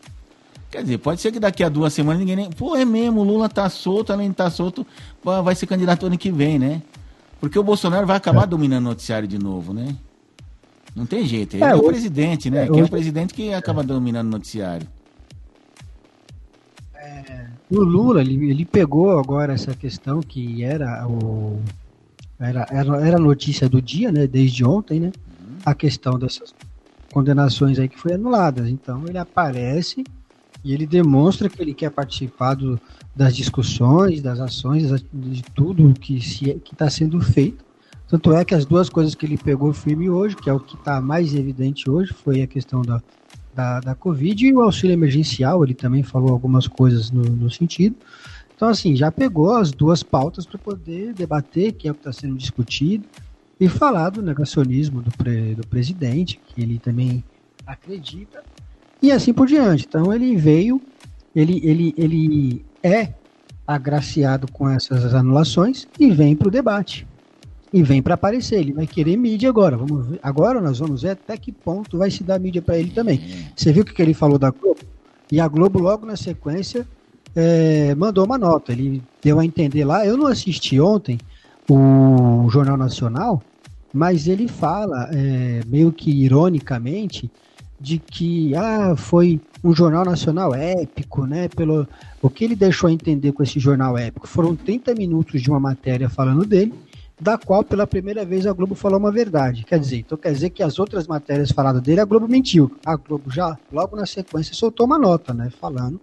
Speaker 1: Quer dizer, pode ser que daqui a duas semanas ninguém nem. Pô, é mesmo, o Lula tá solto, além de tá solto, vai ser candidato ano que vem, né? Porque o Bolsonaro vai acabar é. dominando o noticiário de novo, né? Não tem jeito. Ele é, é o presidente, né? É, Quem é o presidente que acaba dominando o noticiário.
Speaker 2: É, o Lula, ele, ele pegou agora essa questão que era o. Era, era, era a notícia do dia, né? Desde ontem, né? Uhum. A questão dessas condenações aí que foi anuladas. Então ele aparece e ele demonstra que ele quer participar do, das discussões, das ações, de tudo que está sendo feito. Tanto é que as duas coisas que ele pegou firme hoje, que é o que está mais evidente hoje, foi a questão da, da, da Covid e o auxílio emergencial, ele também falou algumas coisas no, no sentido. Então, assim, já pegou as duas pautas para poder debater, que é o que está sendo discutido, e falar do negacionismo do, pre, do presidente, que ele também acredita, e assim por diante. Então ele veio, ele, ele, ele é agraciado com essas anulações e vem para o debate. E vem para aparecer. Ele vai querer mídia agora. Vamos ver. Agora nós vamos ver até que ponto vai se dar mídia para ele também. Você viu o que ele falou da Globo? E a Globo, logo na sequência, é, mandou uma nota. Ele deu a entender lá. Eu não assisti ontem o Jornal Nacional, mas ele fala, é, meio que ironicamente, de que ah, foi um jornal nacional épico, né? Pelo o que ele deixou a entender com esse jornal épico foram 30 minutos de uma matéria falando dele, da qual pela primeira vez a Globo falou uma verdade. Quer dizer, então quer dizer que as outras matérias faladas dele, a Globo mentiu. A Globo já, logo na sequência, soltou uma nota, né? Falando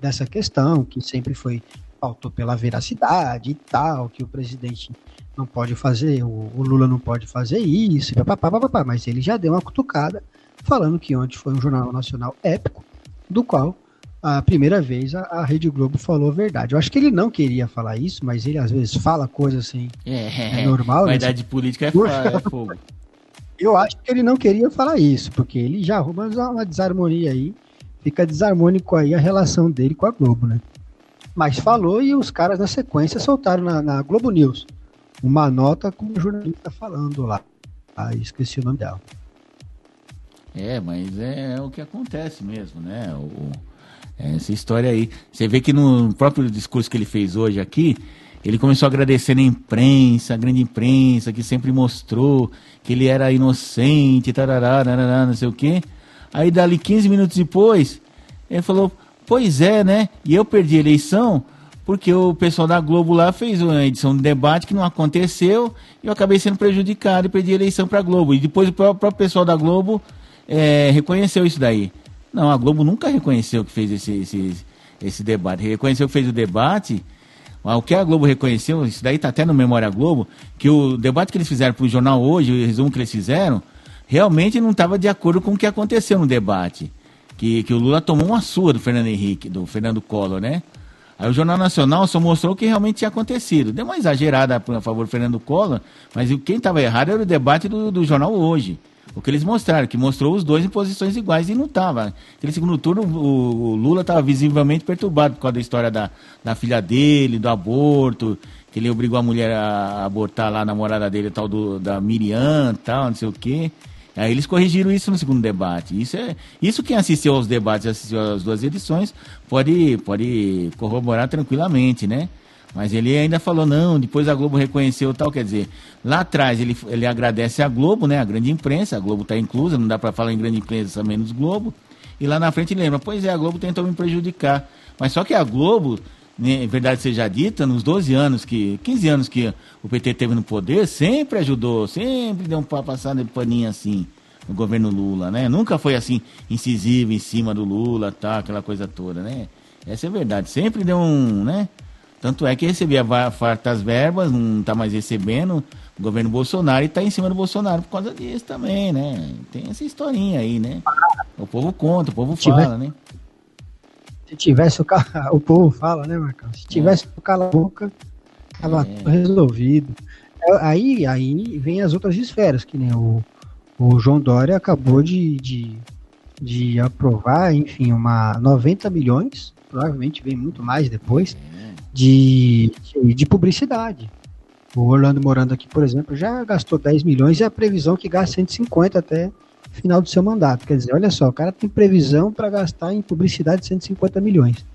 Speaker 2: dessa questão, que sempre foi pautou pela veracidade e tal, que o presidente não pode fazer, o, o Lula não pode fazer isso, papapá, papapá, mas ele já deu uma cutucada falando que ontem foi um jornal nacional épico, do qual a primeira vez a, a, Rede Globo falou a verdade. Eu acho que ele não queria falar isso, mas ele às vezes fala coisas assim.
Speaker 1: É, é normal.
Speaker 2: Vaidade
Speaker 1: né? política é, é fogo.
Speaker 2: Eu acho que ele não queria falar isso, porque ele já arruma uma desarmonia aí. Fica desarmônico aí a relação dele com a Globo, né? Mas falou e os caras na sequência soltaram na, na Globo News uma nota com o jornalista falando lá. Ah, esqueci o nome dela.
Speaker 1: É, mas é, é o que acontece mesmo, né? O, é essa história aí. Você vê que no próprio discurso que ele fez hoje aqui, ele começou agradecendo a imprensa, a grande imprensa, que sempre mostrou que ele era inocente, tarará, tarará, não sei o quê. Aí, dali 15 minutos depois, ele falou: Pois é, né? E eu perdi a eleição porque o pessoal da Globo lá fez uma edição de debate que não aconteceu e eu acabei sendo prejudicado e perdi a eleição para a Globo. E depois o próprio pessoal da Globo é, reconheceu isso daí. Não, a Globo nunca reconheceu que fez esse, esse, esse debate. Reconheceu que fez o debate. O que a Globo reconheceu, isso daí está até no Memória Globo, que o debate que eles fizeram para o jornal hoje, o resumo que eles fizeram, realmente não estava de acordo com o que aconteceu no debate que, que o Lula tomou uma sua do Fernando Henrique, do Fernando Collor, né? Aí o Jornal Nacional só mostrou o que realmente tinha acontecido. Deu uma exagerada a favor do Fernando Collor, mas quem estava errado era o debate do, do jornal hoje. O que eles mostraram, que mostrou os dois em posições iguais e não estava. Aquele segundo turno, o, o Lula estava visivelmente perturbado por causa da história da, da filha dele, do aborto, que ele obrigou a mulher a abortar lá a namorada dele, tal, do, da Miriam, tal, não sei o quê. Aí eles corrigiram isso no segundo debate. Isso é isso quem assistiu aos debates, assistiu às duas edições, pode pode corroborar tranquilamente, né? Mas ele ainda falou não, depois a Globo reconheceu tal, quer dizer, lá atrás ele, ele agradece a Globo, né, a grande imprensa, a Globo está inclusa, não dá para falar em grande imprensa menos Globo. E lá na frente ele lembra, pois é, a Globo tentou me prejudicar. Mas só que a Globo, né, verdade seja dita, nos 12 anos que, 15 anos que o PT teve no poder, sempre ajudou, sempre deu um passada de paninho assim no governo Lula, né? Nunca foi assim incisivo em cima do Lula, tá, aquela coisa toda, né? Essa é a verdade, sempre deu um, né? Tanto é que recebia fartas verbas, não está mais recebendo o governo Bolsonaro e está em cima do Bolsonaro por causa disso também, né? Tem essa historinha aí, né? O povo conta, o povo fala, né?
Speaker 2: Se tivesse o cala, o povo fala, né, Marcão? Se tivesse é. o cala boca, tava é. resolvido. É, aí, aí vem as outras esferas, que nem o, o João Dória acabou de, de, de aprovar, enfim, uma 90 milhões, provavelmente vem muito mais depois, de, de, de publicidade. O Orlando Morando aqui, por exemplo, já gastou 10 milhões e a previsão que gasta 150 até final do seu mandato. Quer dizer, olha só, o cara tem previsão para gastar em publicidade 150 milhões.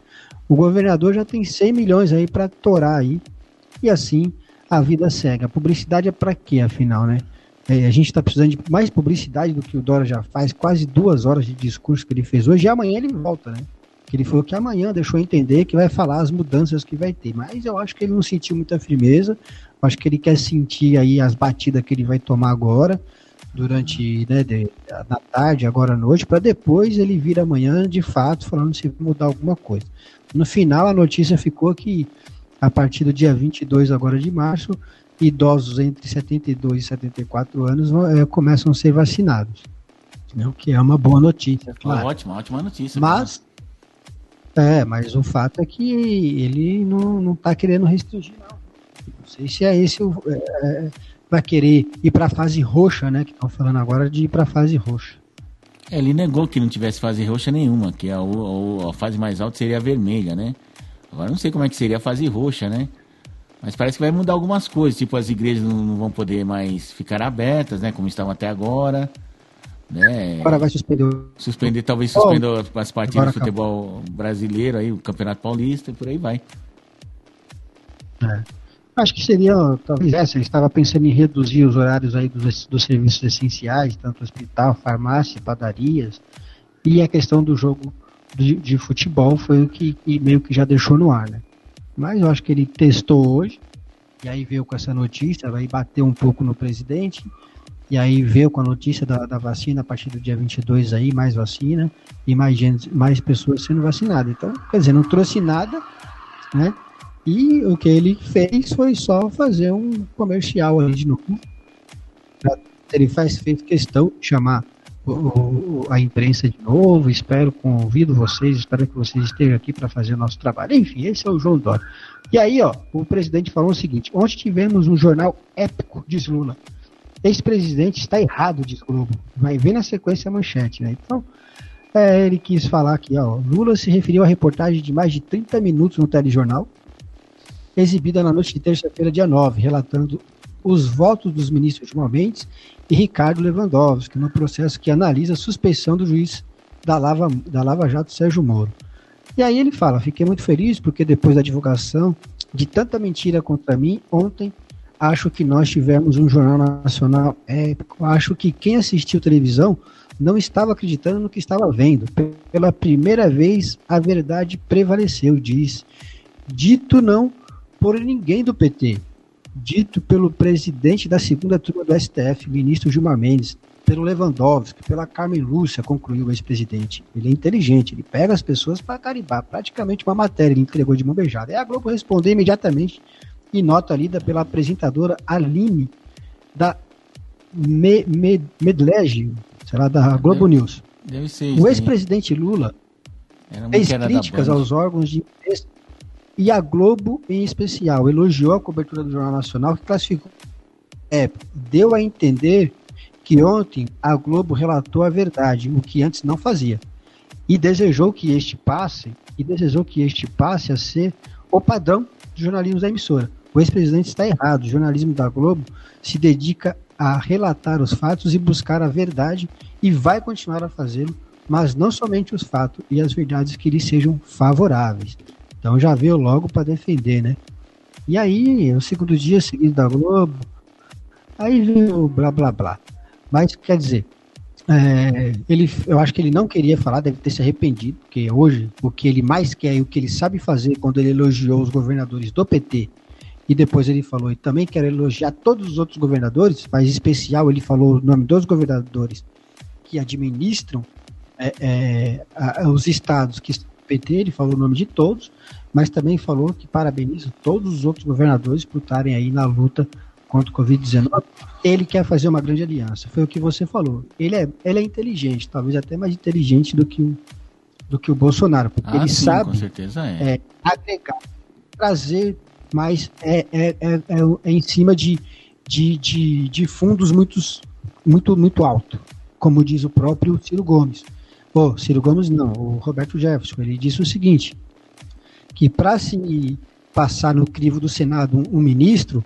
Speaker 2: O governador já tem 100 milhões aí para torar aí. E assim a vida segue. A publicidade é para quê, afinal, né? É, a gente está precisando de mais publicidade do que o Dora já faz, quase duas horas de discurso que ele fez hoje, e amanhã ele volta, né? Que ele falou que amanhã deixou entender que vai falar as mudanças que vai ter. Mas eu acho que ele não sentiu muita firmeza. Acho que ele quer sentir aí as batidas que ele vai tomar agora durante né, de, na tarde, agora à noite, para depois ele vir amanhã de fato falando se mudar alguma coisa. No final, a notícia ficou que a partir do dia 22 agora de março, idosos entre 72 e 74 anos é, começam a ser vacinados. Né, o que é uma boa notícia,
Speaker 1: claro. Ótima, ótima notícia.
Speaker 2: Mas, é, mas o fato é que ele não está querendo restringir, não. Não sei se é esse o. É, é vai querer ir para a fase roxa, né? Que estão falando agora de ir para a fase roxa.
Speaker 1: É, ele negou que não tivesse fase roxa nenhuma, que a, a, a, fase mais alta seria a vermelha, né? Agora não sei como é que seria a fase roxa, né? Mas parece que vai mudar algumas coisas, tipo as igrejas não, não vão poder mais ficar abertas, né? Como estavam até agora. Né?
Speaker 2: Agora vai suspender.
Speaker 1: Suspender, talvez suspenda oh, as partidas do futebol acabou. brasileiro, aí, o Campeonato Paulista e por aí vai.
Speaker 2: É. Acho que seria, talvez essa, ele estava pensando em reduzir os horários aí dos, dos serviços essenciais, tanto hospital, farmácia, padarias, e a questão do jogo de, de futebol foi o que, que, meio que já deixou no ar, né? Mas eu acho que ele testou hoje, e aí veio com essa notícia, vai bater um pouco no presidente, e aí veio com a notícia da, da vacina a partir do dia 22 aí, mais vacina e mais, gente, mais pessoas sendo vacinadas. Então, quer dizer, não trouxe nada, né? E o que ele fez foi só fazer um comercial ali de novo. Ele faz, fez questão de chamar o, a imprensa de novo. Espero, convido vocês, espero que vocês estejam aqui para fazer o nosso trabalho. Enfim, esse é o João Dória. E aí, ó, o presidente falou o seguinte: ontem tivemos um jornal épico, diz Lula. Ex-presidente está errado, diz Globo. Vai ver na sequência a manchete, né? Então, é, ele quis falar aqui, ó. Lula se referiu à reportagem de mais de 30 minutos no telejornal, exibida na noite de terça-feira, dia 9, relatando os votos dos ministros Gilmar Mendes e Ricardo Lewandowski no processo que analisa a suspeição do juiz da Lava, da Lava Jato Sérgio Moro. E aí ele fala: fiquei muito feliz porque depois da divulgação de tanta mentira contra mim, ontem acho que nós tivemos um jornal nacional épico. Acho que quem assistiu televisão não estava acreditando no que estava vendo. Pela primeira vez, a verdade prevaleceu, diz. Dito não por ninguém do PT, dito pelo presidente da segunda turma do STF, ministro Gilmar Mendes, pelo Lewandowski, pela Carmen Lúcia, concluiu o ex-presidente. Ele é inteligente, ele pega as pessoas para caribar, praticamente uma matéria, ele entregou de mão beijada. É a Globo respondeu imediatamente e nota lida pela apresentadora Aline da Me, Me, Medlege, será da Globo deve, News. Deve ser. O ex-presidente Lula fez críticas aos órgãos de e a Globo, em especial, elogiou a cobertura do Jornal Nacional, que classificou. É, deu a entender que ontem a Globo relatou a verdade, o que antes não fazia. E desejou que este passe, e desejou que este passe a ser o padrão de jornalismo da emissora. O ex-presidente está errado. O jornalismo da Globo se dedica a relatar os fatos e buscar a verdade e vai continuar a fazê-lo, mas não somente os fatos e as verdades que lhe sejam favoráveis. Então já veio logo para defender, né? E aí, o segundo dia seguido da Globo, aí veio blá blá blá. Mas quer dizer, é, ele, eu acho que ele não queria falar, deve ter se arrependido, porque hoje o que ele mais quer e o que ele sabe fazer quando ele elogiou os governadores do PT e depois ele falou, e também quero elogiar todos os outros governadores, mas em especial ele falou o nome dos governadores que administram é, é, a, os estados que PT, ele falou o nome de todos, mas também falou que parabeniza todos os outros governadores por estarem aí na luta contra o Covid-19. Ele quer fazer uma grande aliança, foi o que você falou. Ele é, ele é inteligente, talvez até mais inteligente do que o, do que o Bolsonaro, porque ah, ele sim, sabe é. É, agregar, trazer mais é, é, é, é, é em cima de, de, de, de fundos muito, muito, muito alto, como diz o próprio Ciro Gomes. Pô, Ciro Gomes não, o Roberto Jefferson, ele disse o seguinte, que para se passar no crivo do Senado um, um ministro,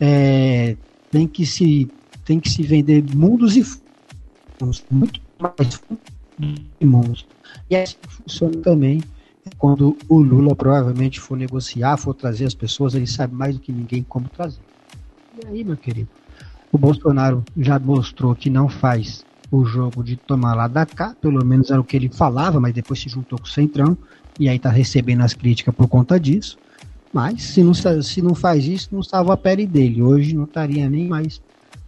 Speaker 2: é, tem, que se, tem que se vender mundos e fundos, muito mais fundos e mundos. E assim funciona também quando o Lula provavelmente for negociar, for trazer as pessoas, ele sabe mais do que ninguém como trazer. E aí, meu querido, o Bolsonaro já mostrou que não faz o jogo de tomar lá da cá, pelo menos era o que ele falava, mas depois se juntou com o Centrão, e aí tá recebendo as críticas por conta disso. Mas se não, se não faz isso, não salva a pele dele. Hoje não estaria nem mais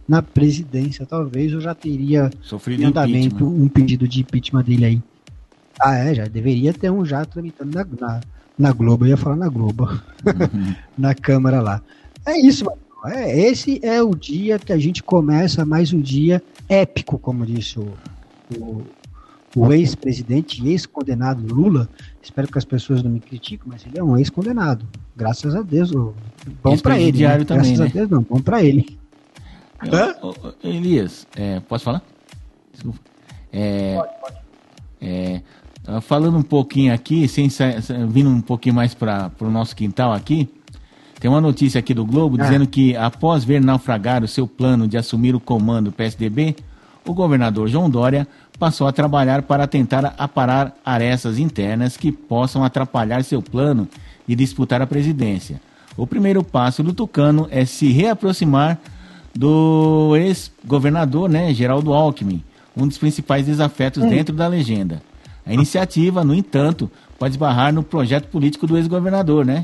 Speaker 2: na presidência, talvez eu já teria
Speaker 1: Sofrido em andamento
Speaker 2: um pedido de impeachment dele aí. Ah, é, já deveria ter um já tramitando na, na, na Globo, eu ia falar na Globo, uhum. na Câmara lá. É isso, mano. É, esse é o dia que a gente começa mais um dia épico, como disse o, o, o ex-presidente e ex-condenado Lula. Espero que as pessoas não me critiquem, mas ele é um ex-condenado. Graças a Deus. Bom para ele. Né?
Speaker 1: Também,
Speaker 2: Graças
Speaker 1: né?
Speaker 2: a Deus, não. Bom para ele.
Speaker 1: Eu, Elias, é, posso falar? Desculpa. É, pode, pode. É, falando um pouquinho aqui, sem, vindo um pouquinho mais para o nosso quintal aqui, tem uma notícia aqui do Globo ah. dizendo que, após ver naufragar o seu plano de assumir o comando do PSDB, o governador João Dória passou a trabalhar para tentar aparar arestas internas que possam atrapalhar seu plano de disputar a presidência. O primeiro passo do Tucano é se reaproximar do ex-governador, né, Geraldo Alckmin, um dos principais desafetos hum. dentro da legenda. A iniciativa, no entanto, pode esbarrar no projeto político do ex-governador, né?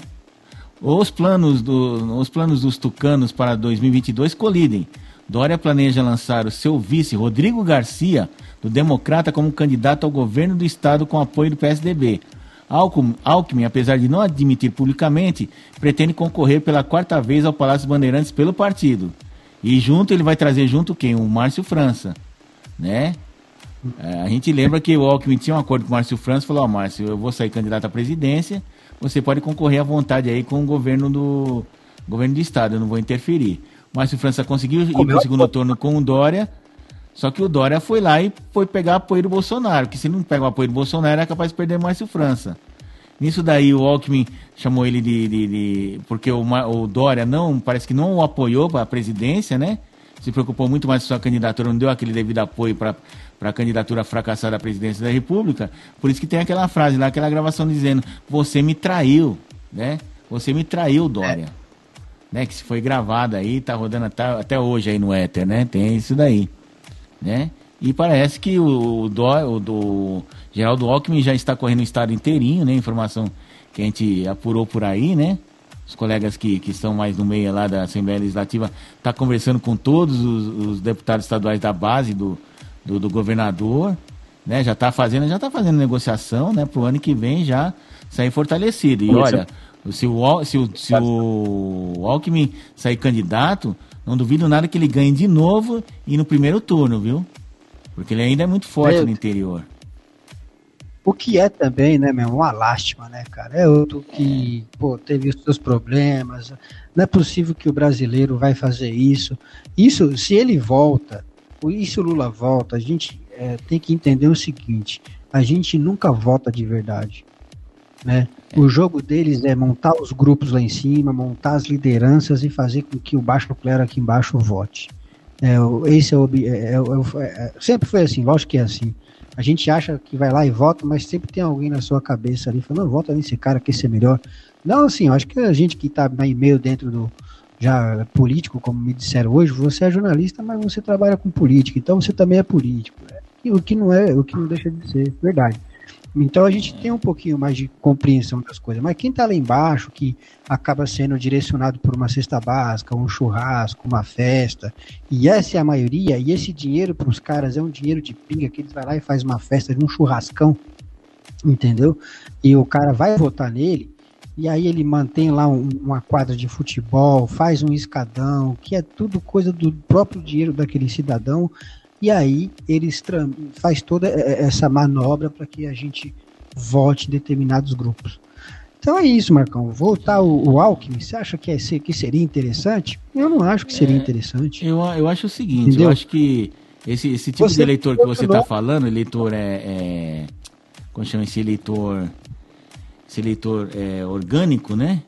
Speaker 1: Os planos, do, os planos dos tucanos para 2022 colidem. Dória planeja lançar o seu vice, Rodrigo Garcia, do Democrata, como candidato ao governo do estado com apoio do PSDB. Alckmin, apesar de não admitir publicamente, pretende concorrer pela quarta vez ao Palácio Bandeirantes pelo partido. E junto ele vai trazer junto quem? O Márcio França, né? É, a gente lembra que o Alckmin tinha um acordo com o Márcio França, falou, ó, oh, Márcio, eu vou sair candidato à presidência, você pode concorrer à vontade aí com o governo do governo do estado, eu não vou interferir. O Márcio França conseguiu ir para o segundo turno com o Dória, só que o Dória foi lá e foi pegar apoio do Bolsonaro, que se não pega o apoio do Bolsonaro é capaz de perder o Márcio França. Nisso daí o Alckmin chamou ele de. de, de porque o, o, Dória não, parece que não o apoiou para a presidência, né? Se preocupou muito mais com sua candidatura, não deu aquele devido apoio para a candidatura fracassada à presidência da República. Por isso que tem aquela frase lá, aquela gravação dizendo: Você me traiu, né? Você me traiu, Dória. É. Né? Que foi gravada aí, tá rodando até, até hoje aí no éter, né? Tem isso daí, né? E parece que o, o, do, o do Geraldo Alckmin já está correndo o estado inteirinho, né? Informação que a gente apurou por aí, né? Os colegas que, que estão mais no meio lá da Assembleia Legislativa tá conversando com todos os, os deputados estaduais da base do, do, do, governador, né? Já está fazendo, já tá fazendo negociação, né? Para o ano que vem já sair fortalecido. E olha, se o, se o, se o Alckmin sair candidato, não duvido nada que ele ganhe de novo e no primeiro turno, viu? Porque ele ainda é muito forte no interior.
Speaker 2: O que é também, né, meu, uma lástima, né, cara? É outro que, pô, teve os seus problemas. Não é possível que o brasileiro vai fazer isso. Isso, se ele volta, e se o Lula volta, a gente é, tem que entender o seguinte: a gente nunca vota de verdade. Né? O jogo deles é montar os grupos lá em cima, montar as lideranças e fazer com que o baixo clero aqui embaixo vote. É, esse é o, é, é, é, é, sempre foi assim, lógico que é assim. A gente acha que vai lá e vota, mas sempre tem alguém na sua cabeça ali falando, vota nesse cara que esse é melhor. Não, assim, eu acho que a gente que está meio dentro do já político, como me disseram hoje, você é jornalista, mas você trabalha com política, então você também é político. E o que não é, o que não deixa de ser verdade. Então a gente tem um pouquinho mais de compreensão das coisas. Mas quem está lá embaixo, que acaba sendo direcionado por uma cesta básica, um churrasco, uma festa, e essa é a maioria, e esse dinheiro para os caras é um dinheiro de pinga que eles vai lá e faz uma festa de um churrascão, entendeu? E o cara vai votar nele, e aí ele mantém lá um, uma quadra de futebol, faz um escadão, que é tudo coisa do próprio dinheiro daquele cidadão e aí eles faz toda essa manobra para que a gente vote em determinados grupos. Então é isso, Marcão. Voltar o, o Alckmin, você acha que, é, que seria interessante? Eu não acho que seria é, interessante.
Speaker 1: Eu, eu acho o seguinte, Entendeu? eu acho que esse, esse tipo você de eleitor que você está falando, eleitor é, é. Como chama esse eleitor? Esse eleitor é, orgânico, né?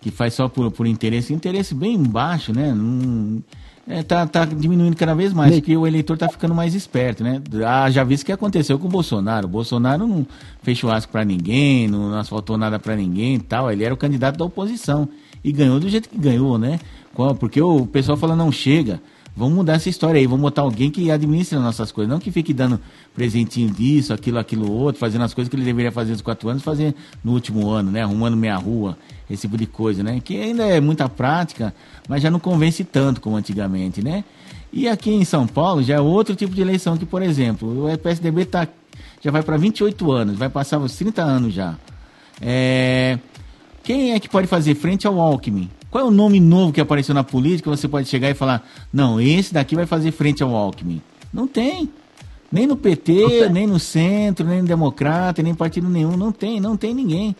Speaker 1: Que faz só por, por interesse, interesse bem baixo, né? Não, é, tá, tá diminuindo cada vez mais, porque o eleitor tá ficando mais esperto, né? Ah, já visto o que aconteceu com o Bolsonaro. O Bolsonaro não fez churrasco para ninguém, não, não asfaltou nada para ninguém e tal. Ele era o candidato da oposição. E ganhou do jeito que ganhou, né? Porque o pessoal fala, não chega. Vamos mudar essa história aí, vamos botar alguém que administre as nossas coisas, não que fique dando presentinho disso, aquilo, aquilo outro, fazendo as coisas que ele deveria fazer nos quatro anos, fazer no último ano, né? Arrumando meia rua, esse tipo de coisa, né? Que ainda é muita prática, mas já não convence tanto como antigamente, né? E aqui em São Paulo já é outro tipo de eleição que, por exemplo, o PSDB tá, já vai para 28 anos, vai passar os 30 anos já. É, quem é que pode fazer frente ao Alckmin? Qual é o nome novo que apareceu na política? Você pode chegar e falar: não, esse daqui vai fazer frente ao Alckmin. Não tem. Nem no PT, nem no centro, nem no Democrata, nem partido nenhum. Não tem, não tem ninguém.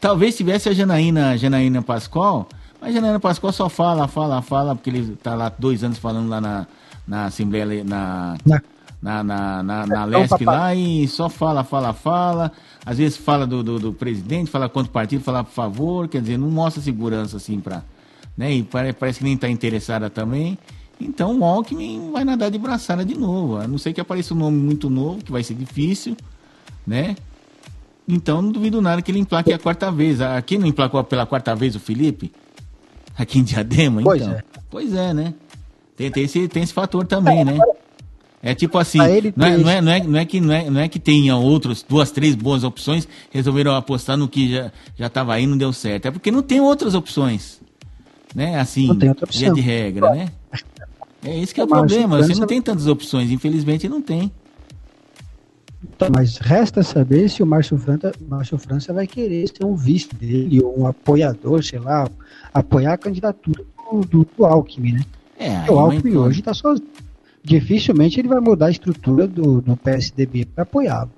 Speaker 1: Talvez tivesse a Janaína, Janaína Pascoal, mas Janaína Pascoal só fala, fala, fala, porque ele está lá dois anos falando lá na, na Assembleia, na, na na, na, na, na Lesp lá e só fala, fala, fala. Às vezes fala do, do, do presidente, fala quanto partido, fala por favor, quer dizer, não mostra segurança assim para. Né? E parece, parece que nem está interessada também. Então o Alckmin vai nadar de braçada de novo. A não ser que apareça um nome muito novo, que vai ser difícil, né? Então não duvido nada que ele emplaque a quarta vez. Aqui não emplacou pela quarta vez o Felipe? Aqui em Diadema,
Speaker 2: pois então. É.
Speaker 1: Pois é, né? Tem, tem, esse, tem esse fator também, né? É tipo assim, não é, não, é, não, é, não, é que, não, é, não é que tenha outros, duas, três boas opções, resolveram apostar no que já estava aí não deu certo. É porque não tem outras opções. Né? Assim, via de regra, né? É isso que é o problema. Você não tem tantas opções, infelizmente não tem.
Speaker 2: Então, mas resta saber se o Márcio França, Márcio França vai querer ser um vice dele, ou um apoiador, sei lá, apoiar a candidatura do, do, do Alckmin, né? É, o Alckmin hoje está sozinho. Dificilmente ele vai mudar a estrutura do, do PSDB para apoiá-lo.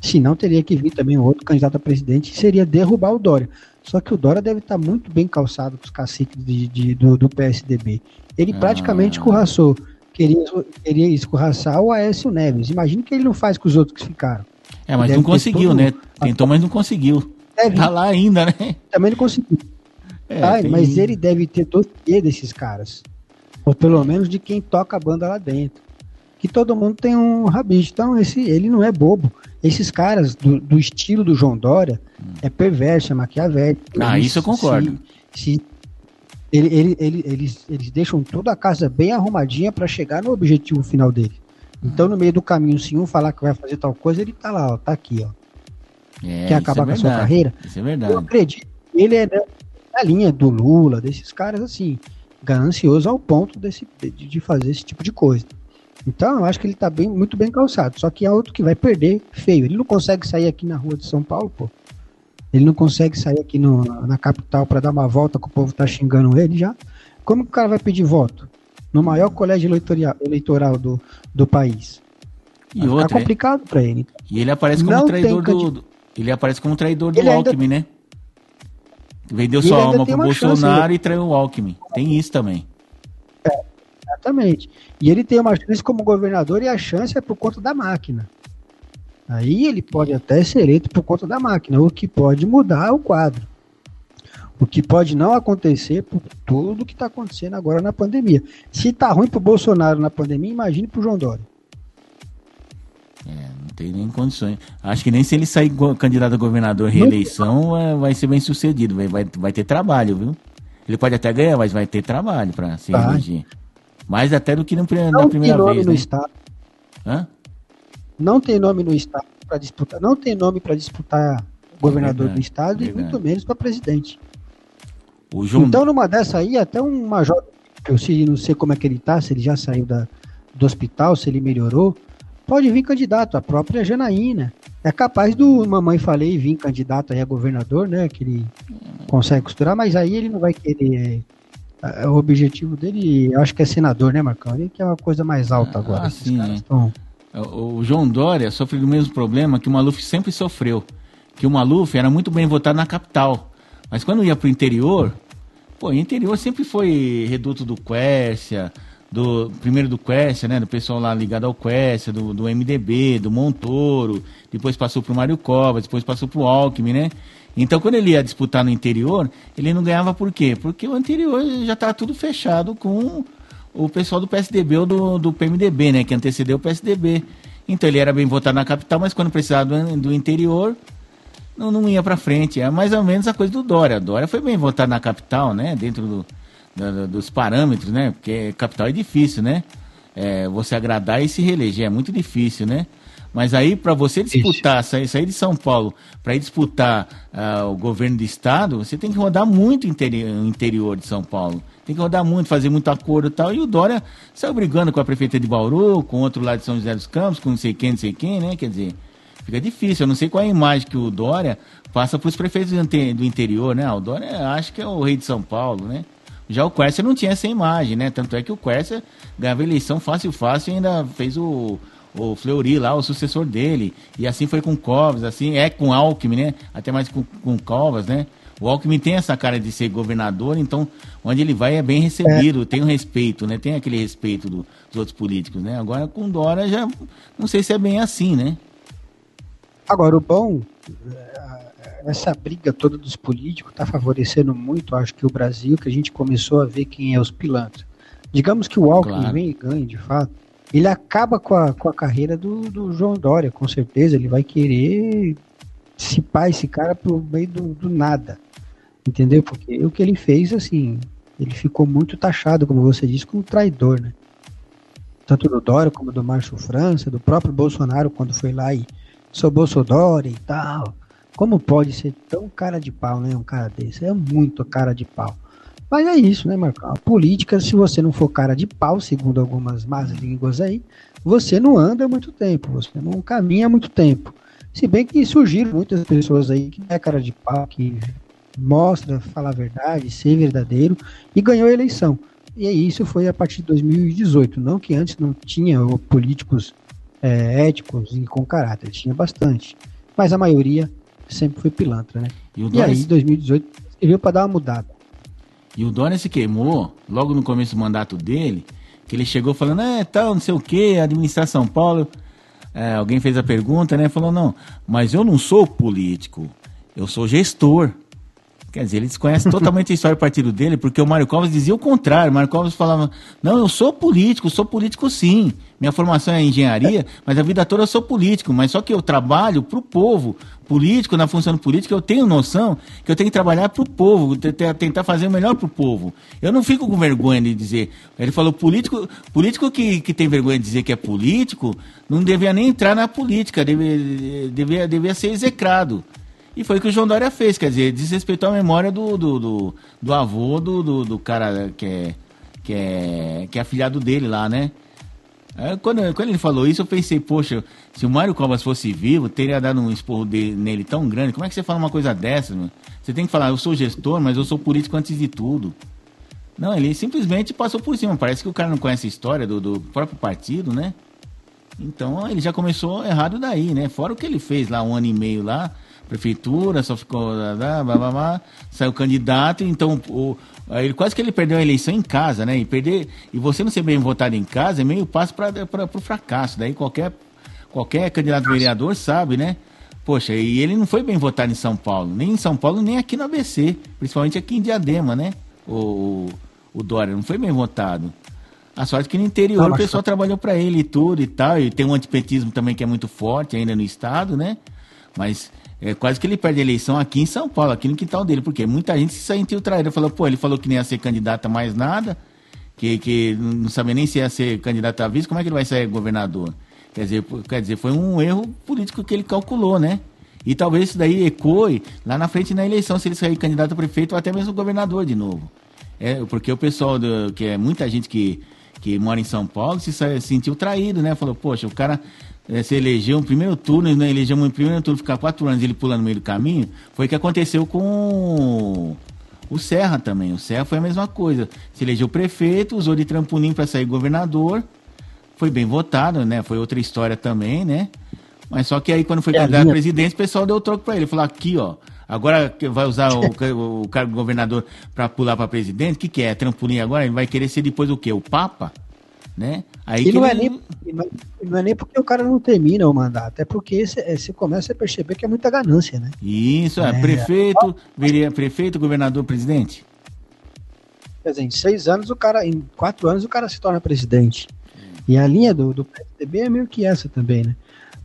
Speaker 2: Senão teria que vir também outro candidato a presidente, que seria derrubar o Dória. Só que o Dória deve estar tá muito bem calçado com os caciques de, de, do, do, PSDB. Ele ah. praticamente escorraçou, queria, queria escorraçar o Aécio Neves. Imagina que ele não faz com os outros que ficaram.
Speaker 1: É, mas não conseguiu, né? Tentou, mas não conseguiu. Deve. Tá lá ainda, né?
Speaker 2: Também não conseguiu. É, tem... Mas ele deve ter dossiê desses caras. Ou pelo menos de quem toca a banda lá dentro. Que todo mundo tem um rabicho. Então, esse, ele não é bobo. Esses caras do, do estilo do João Dória é perverso, é maquiavélico.
Speaker 1: Ah, isso eu concordo.
Speaker 2: Se, se ele, ele, ele, eles, eles deixam toda a casa bem arrumadinha para chegar no objetivo final dele. Então, no meio do caminho, se um falar que vai fazer tal coisa, ele tá lá, ó, tá aqui, ó. É, Quer acabar é com a sua carreira?
Speaker 1: Isso é verdade.
Speaker 2: Eu acredito. Ele é da linha do Lula, desses caras assim, ganancioso ao ponto desse, de, de fazer esse tipo de coisa. Então, eu acho que ele tá bem, muito bem calçado. Só que é outro que vai perder feio. Ele não consegue sair aqui na rua de São Paulo, pô. Ele não consegue sair aqui no, na capital para dar uma volta que o povo tá xingando ele já. Como que o cara vai pedir voto? No maior colégio eleitoral, eleitoral do, do país.
Speaker 1: E vai outra,
Speaker 2: é complicado para ele.
Speaker 1: E ele aparece como não traidor do, Ele aparece como traidor do ele Alckmin, ainda... né? Vendeu sua alma pro Bolsonaro chance, né? e traiu o Alckmin. Tem isso também.
Speaker 2: É, exatamente. E ele tem uma chance como governador e a chance é por conta da máquina. Aí ele pode até ser eleito por conta da máquina, o que pode mudar o quadro. O que pode não acontecer por tudo que está acontecendo agora na pandemia. Se está ruim para o Bolsonaro na pandemia, imagine para o João Dória.
Speaker 1: Não tem nem condições. Acho que nem se ele sair candidato a governador reeleição é, vai ser bem sucedido. Vai, vai, vai ter trabalho, viu? Ele pode até ganhar, mas vai ter trabalho para se eleger. Mais até do que no, na primeira vez.
Speaker 2: No né? estado. Hã? Não tem nome no estado para disputar, não tem nome para disputar governador é do estado e muito menos para presidente. João... Então, numa dessa aí, até um major, eu sei, não sei como é que ele tá, se ele já saiu da, do hospital, se ele melhorou, pode vir candidato, a própria Janaína. É capaz do Mamãe Falei vir candidato aí a governador, né? Que ele consegue costurar, mas aí ele não vai querer. É, o objetivo dele, eu acho que é senador, né, Marcão? Ele que é uma coisa mais alta ah, agora. Ah,
Speaker 1: sim, é. estão... O João Dória sofre do mesmo problema que o Maluf sempre sofreu. Que o Maluf era muito bem votado na capital. Mas quando ia para o interior, pô, o interior sempre foi reduto do Quércia, do primeiro do Quércia, né, do pessoal lá ligado ao Quércia, do, do MDB, do Montoro, depois passou para o Mário Covas, depois passou para o Alckmin, né? Então, quando ele ia disputar no interior, ele não ganhava por quê? Porque o interior já estava tudo fechado com o pessoal do PSDB ou do, do PMDB, né? Que antecedeu o PSDB. Então ele era bem votado na capital, mas quando precisava do, do interior, não, não ia para frente. É mais ou menos a coisa do Dória. Dória foi bem votado na capital, né? Dentro do, do, dos parâmetros, né? Porque capital é difícil, né? É, você agradar e se reeleger é muito difícil, né? Mas aí, para você disputar, sair, sair, de São Paulo para ir disputar uh, o governo do estado, você tem que rodar muito o interi interior de São Paulo tem que rodar muito, fazer muito acordo e tal. E o Dória saiu brigando com a prefeita de Bauru, com outro lá de São José dos Campos, com não sei quem, não sei quem, né? Quer dizer, fica difícil. Eu não sei qual é a imagem que o Dória passa para os prefeitos do interior, né? Ah, o Dória acho que é o rei de São Paulo, né? Já o Quercia não tinha essa imagem, né? Tanto é que o Quercia ganhava eleição fácil, fácil e ainda fez o, o Fleury lá, o sucessor dele. E assim foi com Covas, assim, é com Alckmin, né? Até mais com, com Covas, né? O Alckmin tem essa cara de ser governador, então onde ele vai é bem recebido, é. tem um respeito, né? Tem aquele respeito do, dos outros políticos, né? Agora com Dora já não sei se é bem assim, né?
Speaker 2: Agora o bom, essa briga toda dos políticos está favorecendo muito, acho que o Brasil, que a gente começou a ver quem é os pilantras. Digamos que o Alckmin claro. vem e ganhe, de fato, ele acaba com a, com a carreira do, do João Dória, com certeza. Ele vai querer cipar esse cara pro meio do, do nada. Entendeu? Porque o que ele fez, assim, ele ficou muito taxado, como você disse, como traidor, né? tanto do Dória como do Márcio França, do próprio Bolsonaro, quando foi lá e sou Bolsonaro e tal. Como pode ser tão cara de pau, né? Um cara desse. É muito cara de pau. Mas é isso, né, Marcão? A política, se você não for cara de pau, segundo algumas más línguas aí, você não anda muito tempo, você não caminha muito tempo. Se bem que surgiram muitas pessoas aí que é cara de pau, que mostra, fala a verdade, ser verdadeiro e ganhou a eleição. E isso foi a partir de 2018, não que antes não tinha políticos é, éticos e com caráter, tinha bastante. Mas a maioria sempre foi pilantra, né? E, e aí, 2018, serviu para dar uma mudada.
Speaker 1: E o Dória se queimou logo no começo do mandato dele, que ele chegou falando, é, tal, não sei o que, administrar São Paulo. É, alguém fez a pergunta, né? Falou, não, mas eu não sou político, eu sou gestor. Quer dizer, ele desconhece totalmente a história do partido dele, porque o Mário Covas dizia o contrário. O Mário Covas falava: Não, eu sou político, sou político sim. Minha formação é engenharia, mas a vida toda eu sou político. Mas só que eu trabalho para o povo. Político, na função política, eu tenho noção que eu tenho que trabalhar para o povo, tentar fazer o melhor para o povo. Eu não fico com vergonha de dizer. Ele falou: político, político que, que tem vergonha de dizer que é político, não devia nem entrar na política, devia, devia, devia ser execrado. E foi o que o João Dória fez, quer dizer, desrespeitou a memória do, do, do, do avô do, do, do, cara que é, que, é, que é afilhado dele lá, né? Quando, quando ele falou isso, eu pensei, poxa, se o Mário Covas fosse vivo, teria dado um esporro de, nele tão grande. Como é que você fala uma coisa dessa, mano? Você tem que falar, eu sou gestor, mas eu sou político antes de tudo. Não, ele simplesmente passou por cima. Parece que o cara não conhece a história do, do próprio partido, né? Então ele já começou errado daí, né? Fora o que ele fez lá um ano e meio lá, prefeitura, só ficou. Blá, blá, blá, saiu candidato, então o, ele, quase que ele perdeu a eleição em casa, né? E, perder, e você não ser bem votado em casa é meio passo para o fracasso. Daí qualquer, qualquer candidato vereador sabe, né? Poxa, e ele não foi bem votado em São Paulo, nem em São Paulo, nem aqui no ABC, principalmente aqui em Diadema, né? O, o Dória não foi bem votado. A sorte que no interior ah, o pessoal trabalhou para ele e tudo e tal, e tem um antipetismo também que é muito forte ainda no estado, né? Mas é quase que ele perde a eleição aqui em São Paulo, aqui no quintal dele, porque muita gente se sentiu traída. Falou, pô, ele falou que nem ia ser candidato a mais nada, que, que não sabia nem se ia ser candidato a vice, como é que ele vai ser governador? Quer dizer, quer dizer, foi um erro político que ele calculou, né? E talvez isso daí ecoe lá na frente na eleição, se ele sair candidato a prefeito ou até mesmo governador de novo. É, porque o pessoal, do, que é muita gente que, que mora em São Paulo, se sentiu traído, né? Falou, poxa, o cara é, se elegeu um primeiro turno, né, elegemos um primeiro turno, ficar quatro anos ele pulando no meio do caminho, foi o que aconteceu com o Serra também. O Serra foi a mesma coisa. Se elegeu prefeito, usou de trampolim para sair governador, foi bem votado, né? Foi outra história também, né? Mas só que aí quando foi é candidato a presidente, o pessoal deu troco para ele. Falou, aqui, ó, agora vai usar o, o cargo de governador para pular para presidente, o que, que é? Trampolim agora? Ele vai querer ser depois o quê? O Papa? Né? Aí
Speaker 2: e não, ele... é nem, não é nem porque o cara não termina o mandato, é porque você começa a perceber que é muita ganância, né?
Speaker 1: Isso, é, é prefeito, viria prefeito, governador, presidente.
Speaker 2: Quer dizer, em seis anos o cara, em quatro anos o cara se torna presidente. E a linha do, do PSDB é meio que essa também, né?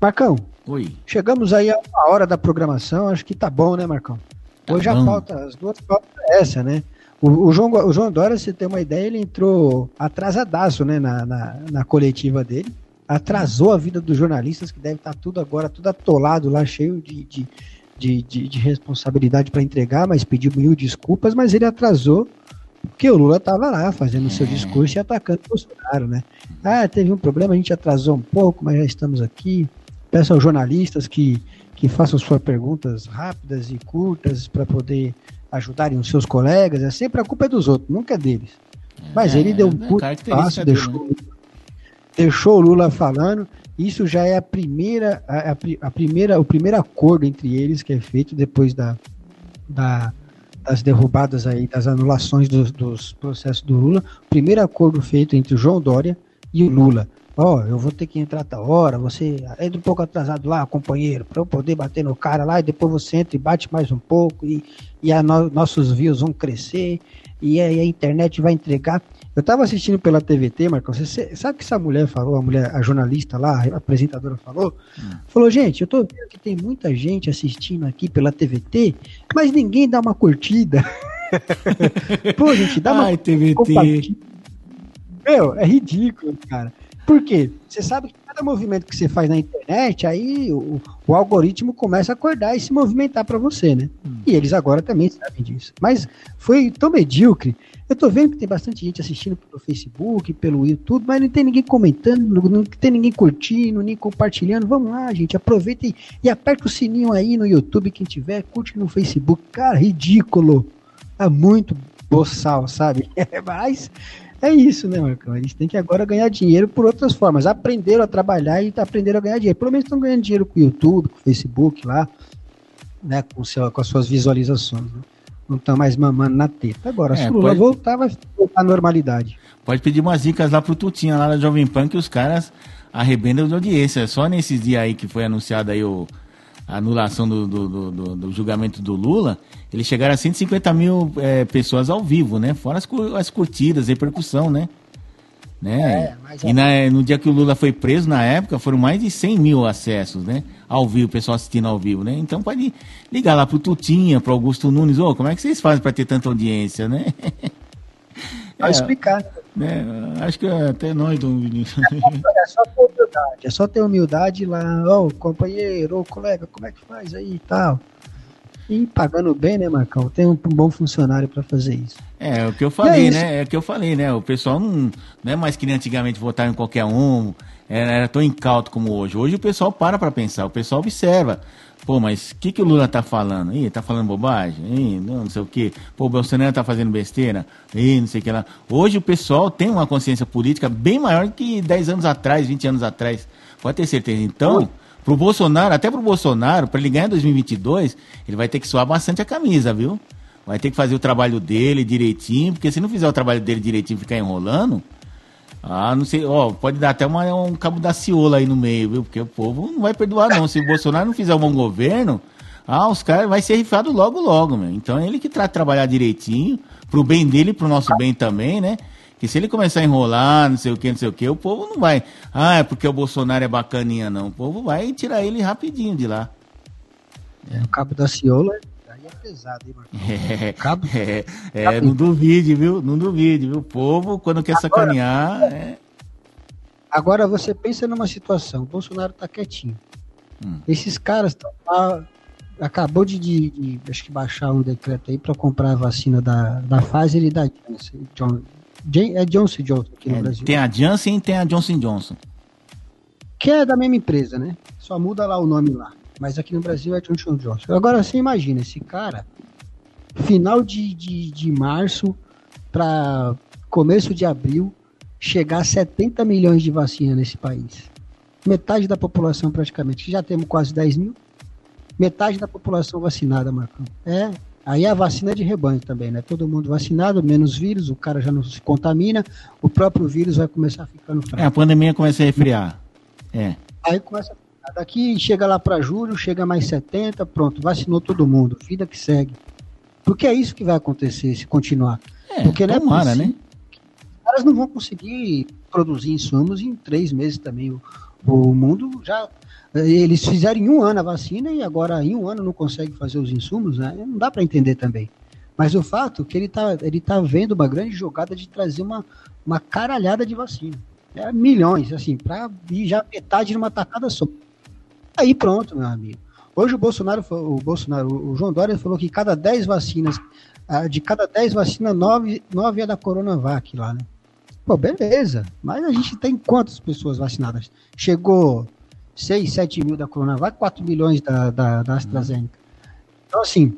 Speaker 2: Marcão,
Speaker 1: Oi.
Speaker 2: chegamos aí a hora da programação, acho que tá bom, né, Marcão? Tá Hoje bom. a pauta, as duas pautas é essa, né? O, o, João, o João Dória, se tem uma ideia, ele entrou atrasadaço né, na, na, na, coletiva dele. Atrasou a vida dos jornalistas, que deve estar tudo agora, tudo atolado lá, cheio de, de, de, de, de responsabilidade para entregar, mas pediu mil desculpas, mas ele atrasou porque o Lula estava lá fazendo o seu discurso e atacando o Bolsonaro, né? Ah, teve um problema, a gente atrasou um pouco, mas já estamos aqui. Peço aos jornalistas que, que façam suas perguntas rápidas e curtas para poder ajudarem os seus colegas, é sempre a culpa é dos outros, nunca é deles. Mas é, ele deu um é puto passo, deixou, né? deixou o Lula falando. Isso já é a primeira, a, a, primeira, o primeiro acordo entre eles que é feito depois da, da das derrubadas aí, das anulações dos, dos processos do Lula. O primeiro acordo feito entre o João Dória e o Lula ó, oh, eu vou ter que entrar tal hora, você entra um pouco atrasado lá, companheiro, para eu poder bater no cara lá, e depois você entra e bate mais um pouco, e, e a no, nossos views vão crescer, e a, a internet vai entregar. Eu estava assistindo pela TVT, Marcos, você sabe o que essa mulher falou, a mulher, a jornalista lá, a apresentadora falou? Hum. Falou, gente, eu tô vendo que tem muita gente assistindo aqui pela TVT, mas ninguém dá uma curtida. Pô, gente, dá
Speaker 1: Ai,
Speaker 2: uma
Speaker 1: TVT.
Speaker 2: Meu, é ridículo, cara. Por quê? Você sabe que cada movimento que você faz na internet, aí o, o algoritmo começa a acordar e se movimentar para você, né? Hum. E eles agora também sabem disso. Mas foi tão medíocre. Eu tô vendo que tem bastante gente assistindo pelo Facebook, pelo YouTube, mas não tem ninguém comentando, não tem ninguém curtindo, nem compartilhando. Vamos lá, gente, aproveita e, e aperta o sininho aí no YouTube, quem tiver, curte no Facebook. Cara, ridículo. É muito boçal, sabe? mas é isso, né, Marcão? Eles têm que agora ganhar dinheiro por outras formas. Aprenderam a trabalhar e aprenderam a ganhar dinheiro. Pelo menos estão ganhando dinheiro com o YouTube, com o Facebook lá, né? Com, seu, com as suas visualizações. Né? Não estão mais mamando na teta. Agora, é, se o Lula pode... voltar, vai voltar à normalidade.
Speaker 1: Pode pedir umas dicas lá pro Tutinha, lá na Jovem Pan, que os caras arrebentam de audiência. Só nesses dias aí que foi anunciado aí o a anulação do, do, do, do, julgamento do Lula, eles chegaram a 150 mil é, pessoas ao vivo, né? Fora as, as curtidas, repercussão, né? né? É, e na, no dia que o Lula foi preso, na época, foram mais de 100 mil acessos, né? Ao vivo, o pessoal assistindo ao vivo, né? Então pode ligar lá pro Tutinha, pro Augusto Nunes, ô, oh, como é que vocês fazem para ter tanta audiência, né?
Speaker 2: É, explicar.
Speaker 1: Né? Acho que até nós do
Speaker 2: É só ter humildade, é só ter humildade lá, ó, oh, companheiro, ô oh, colega, como é que faz aí e tal. E pagando bem, né, Marcão? Tem um bom funcionário para fazer isso.
Speaker 1: É, é, o que eu falei, é né? É o que eu falei, né? O pessoal não, não é mais que nem antigamente votar em qualquer um, era, era tão incauto como hoje. Hoje o pessoal para para pensar, o pessoal observa. Pô, mas o que, que o Lula tá falando? Ih, tá falando bobagem? Ih, não, sei o quê. Pô, o Bolsonaro tá fazendo besteira? Ih, não sei o que lá. Hoje o pessoal tem uma consciência política bem maior que 10 anos atrás, 20 anos atrás. Pode ter certeza. Então, pro Bolsonaro, até pro Bolsonaro, para ele ganhar em 2022, ele vai ter que suar bastante a camisa, viu? Vai ter que fazer o trabalho dele direitinho, porque se não fizer o trabalho dele direitinho e ficar enrolando, ah, não sei, ó, pode dar até uma, um cabo da ciola aí no meio, viu? Porque o povo não vai perdoar, não. Se o Bolsonaro não fizer um bom governo, ah, os caras vai ser rifado logo, logo, meu. Então é ele que trata de trabalhar direitinho, pro bem dele e pro nosso bem também, né? Que se ele começar a enrolar, não sei o que, não sei o que, o povo não vai. Ah, é porque o Bolsonaro é bacaninha, não. O povo vai tirar ele rapidinho de lá.
Speaker 2: É, o cabo da ciola é pesado, hein, Marcão?
Speaker 1: É, Cabo, é, é não duvide, viu? Não duvide, viu? O povo, quando quer agora, sacanear. É...
Speaker 2: Agora você pensa numa situação: o Bolsonaro tá quietinho. Hum. Esses caras estão lá. Acabou de, de, de, acho que baixar um decreto aí para comprar a vacina da, da Pfizer e da Johnson. John, é Johnson Johnson aqui no é, Brasil.
Speaker 1: Tem a Janssen e tem a Johnson Johnson.
Speaker 2: Que é da mesma empresa, né? Só muda lá o nome lá mas aqui no Brasil é Johnson Johnson. Agora você imagina esse cara, final de, de, de março para começo de abril, chegar a 70 milhões de vacinas nesse país. Metade da população praticamente, já temos quase 10 mil, metade da população vacinada, Marcão. É, aí a vacina é de rebanho também, né? Todo mundo vacinado, menos vírus, o cara já não se contamina, o próprio vírus vai começar a ficar no
Speaker 1: fraco. É, a pandemia começa a resfriar. É.
Speaker 2: Aí começa a Daqui chega lá para julho, chega mais 70, pronto, vacinou todo mundo, vida que segue. Porque é isso que vai acontecer se continuar.
Speaker 1: É,
Speaker 2: Porque
Speaker 1: não é né?
Speaker 2: Os caras não vão conseguir produzir insumos em três meses também. O, o mundo já. Eles fizeram em um ano a vacina e agora em um ano não conseguem fazer os insumos, né? Não dá para entender também. Mas o fato é que ele está ele tá vendo uma grande jogada de trazer uma, uma caralhada de vacina. É, milhões, assim, para ir já metade numa tacada só. Aí pronto, meu amigo. Hoje o Bolsonaro, o Bolsonaro, o João Dória falou que cada 10 vacinas, ah, de cada 10 vacinas, 9, 9 é da Coronavac lá, né? Pô, beleza. Mas a gente tem quantas pessoas vacinadas? Chegou 6, 7 mil da Coronavac, 4 milhões da, da, da AstraZeneca. Então, assim,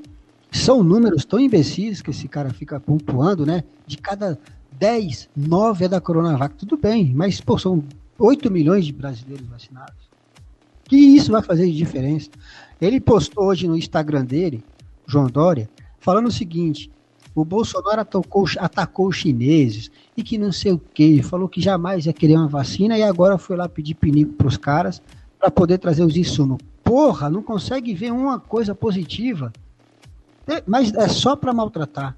Speaker 2: são números tão imbecis que esse cara fica pontuando, né? De cada 10, 9 é da Coronavac. Tudo bem, mas, pô, são 8 milhões de brasileiros vacinados que isso vai fazer de diferença? Ele postou hoje no Instagram dele, João Dória, falando o seguinte: o Bolsonaro atacou, atacou os chineses e que não sei o que, falou que jamais ia querer uma vacina e agora foi lá pedir pinico para os caras para poder trazer os insumos. Porra, não consegue ver uma coisa positiva, é, mas é só para maltratar,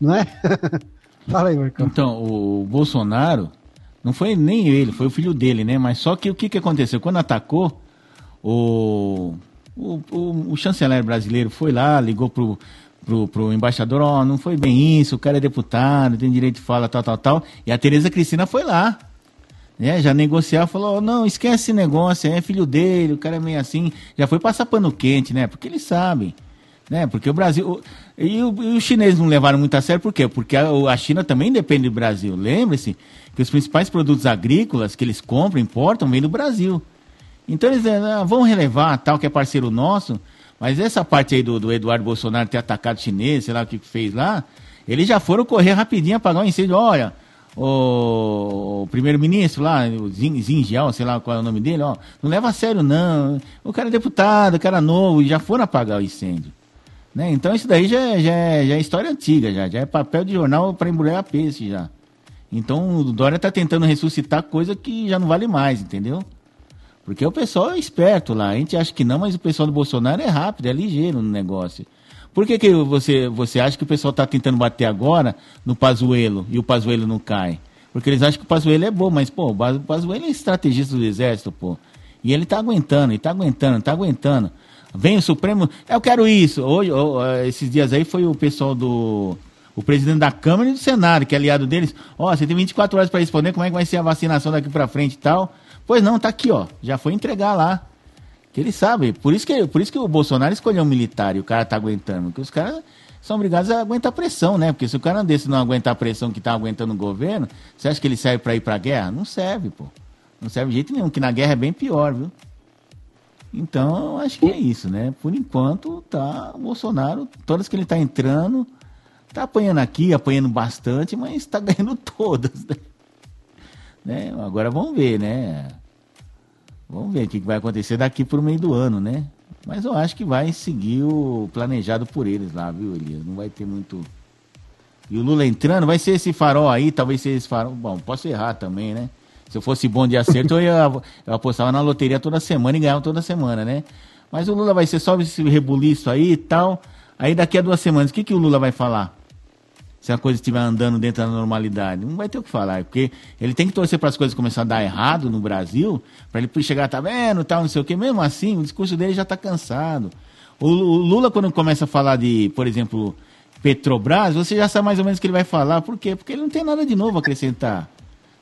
Speaker 2: não é?
Speaker 1: Fala aí, Marcão. Então, o Bolsonaro, não foi nem ele, foi o filho dele, né? Mas só que o que, que aconteceu? Quando atacou, o, o, o, o chanceler brasileiro foi lá, ligou pro, pro, pro embaixador, ó, oh, não foi bem isso, o cara é deputado, tem direito de fala, tal, tal, tal. E a Tereza Cristina foi lá. né, já negociar, falou, não, esquece esse negócio, é filho dele, o cara é meio assim, já foi passar pano quente, né? Porque eles sabem, né? Porque o Brasil, e, o, e os chineses não levaram muito a sério, por quê? Porque a, a China também depende do Brasil, lembre-se que os principais produtos agrícolas que eles compram, importam, vêm do Brasil. Então eles ah, vão relevar, tal, que é parceiro nosso, mas essa parte aí do, do Eduardo Bolsonaro ter atacado o chinês, sei lá o que fez lá, eles já foram correr rapidinho apagar o incêndio, olha o, primeiro-ministro lá, o Zingial, sei lá qual é o nome dele, ó, não leva a sério não. O cara é deputado, o cara é novo, já foram apagar o incêndio. Né? Então isso daí já, é, já, é, já é história antiga, já, já é papel de jornal para embrulhar peixe já. Então o Dória está tentando ressuscitar coisa que já não vale mais, entendeu? Porque o pessoal é esperto lá. A gente acha que não, mas o pessoal do Bolsonaro é rápido, é ligeiro no negócio. Por que, que você, você acha que o pessoal está tentando bater agora no Pazuelo e o Pazuelo não cai? Porque eles acham que o Pazuelo é bom, mas, pô, o Pazuelo é estrategista do Exército, pô. E ele está aguentando, está aguentando, está aguentando. Vem o Supremo, eu quero isso. Hoje, esses dias aí foi o pessoal do. O presidente da Câmara e do Senado, que é aliado deles. Ó, oh, você tem 24 horas para responder como é que vai ser a vacinação daqui para frente e tal. Pois não, tá aqui, ó. Já foi entregar lá. Que ele sabe. Por isso que, por isso que o Bolsonaro escolheu um militar e o cara tá aguentando. Porque os caras são obrigados a aguentar pressão, né? Porque se o cara desse não aguentar a pressão que tá aguentando o governo, você acha que ele serve para ir pra guerra? Não serve, pô. Não serve de jeito nenhum, que na guerra é bem pior, viu? Então, acho que é isso, né? Por enquanto, tá o Bolsonaro, todas que ele tá entrando, tá apanhando aqui, apanhando bastante, mas tá ganhando todas, né? né? Agora vamos ver, né? Vamos ver o que vai acontecer daqui para o meio do ano, né? Mas eu acho que vai seguir o planejado por eles lá, viu, Elias? Não vai ter muito. E o Lula entrando, vai ser esse farol aí, talvez seja esse farol. Bom, posso errar também, né? Se eu fosse bom de acerto, eu, ia, eu apostava na loteria toda semana e ganhava toda semana, né? Mas o Lula vai ser só esse rebuliço aí e tal. Aí daqui a duas semanas, o que, que o Lula vai falar? Se a coisa estiver andando dentro da normalidade. Não vai ter o que falar, porque ele tem que torcer para as coisas começarem a dar errado no Brasil, para ele chegar, tá vendo, tal, não sei o quê. Mesmo assim, o discurso dele já está cansado. O, o, Lula, quando começa a falar de, por exemplo, Petrobras, você já sabe mais ou menos o que ele vai falar. Por quê? Porque ele não tem nada de novo a acrescentar.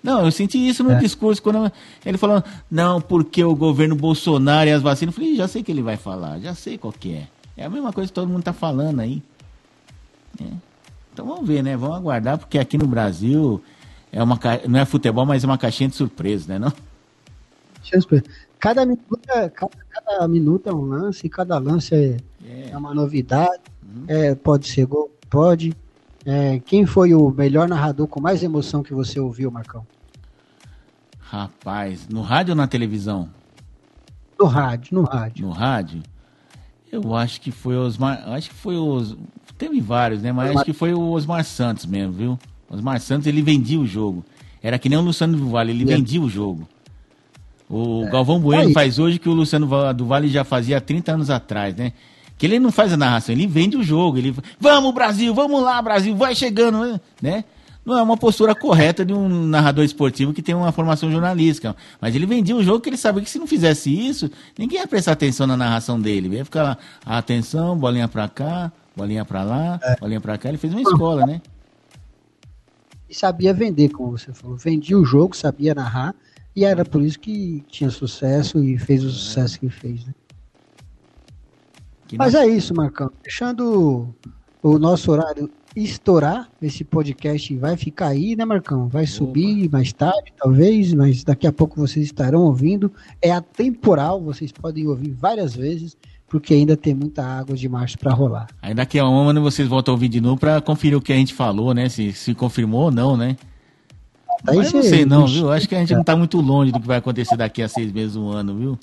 Speaker 1: Não, eu senti isso no é. discurso, quando ele falou, não, porque o governo Bolsonaro e as vacinas. Eu falei, já sei o que ele vai falar, já sei qual que é. É a mesma coisa que todo mundo está falando aí. É. Então vamos ver, né? Vamos aguardar, porque aqui no Brasil é uma, não é futebol, mas é uma caixinha de surpresa, né? Não?
Speaker 2: Cada minuto, é, cada, cada minuto é um lance, cada lance é, é. é uma novidade. Uhum. É, pode ser gol, pode. É, quem foi o melhor narrador com mais emoção que você ouviu, Marcão?
Speaker 1: Rapaz, no rádio ou na televisão?
Speaker 2: No rádio, no rádio.
Speaker 1: No rádio? Eu acho que foi os. Acho que foi os. Teve vários, né? Mas acho que foi o Osmar Santos mesmo, viu? Osmar Santos, ele vendia o jogo. Era que nem o Luciano do Vale, ele é. vendia o jogo. O é. Galvão Bueno faz hoje que o Luciano do Vale já fazia há 30 anos atrás, né? Que ele não faz a narração, ele vende o jogo. Ele vamos Brasil, vamos lá Brasil, vai chegando, né? Não é uma postura correta de um narrador esportivo que tem uma formação jornalística. Mas ele vendia o jogo que ele sabia que se não fizesse isso, ninguém ia prestar atenção na narração dele. Ia ficar lá, atenção, bolinha pra cá, bolinha pra lá, é. bolinha pra cá. Ele fez uma escola, né?
Speaker 2: E sabia vender, como você falou. Vendia o jogo, sabia narrar. E era por isso que tinha sucesso e fez o sucesso que fez, né? Que Mas é isso, Marcão. Deixando o nosso horário estourar, esse podcast vai ficar aí, né, Marcão? Vai Opa. subir mais tarde, talvez, mas daqui a pouco vocês estarão ouvindo. É atemporal, vocês podem ouvir várias vezes, porque ainda tem muita água de março para rolar.
Speaker 1: Aí daqui a um ano vocês voltam a ouvir de novo para conferir o que a gente falou, né? Se, se confirmou ou não, né? Daí mas não sei não, viu? Acho que a gente não está muito longe do que vai acontecer daqui a seis meses, um ano, viu?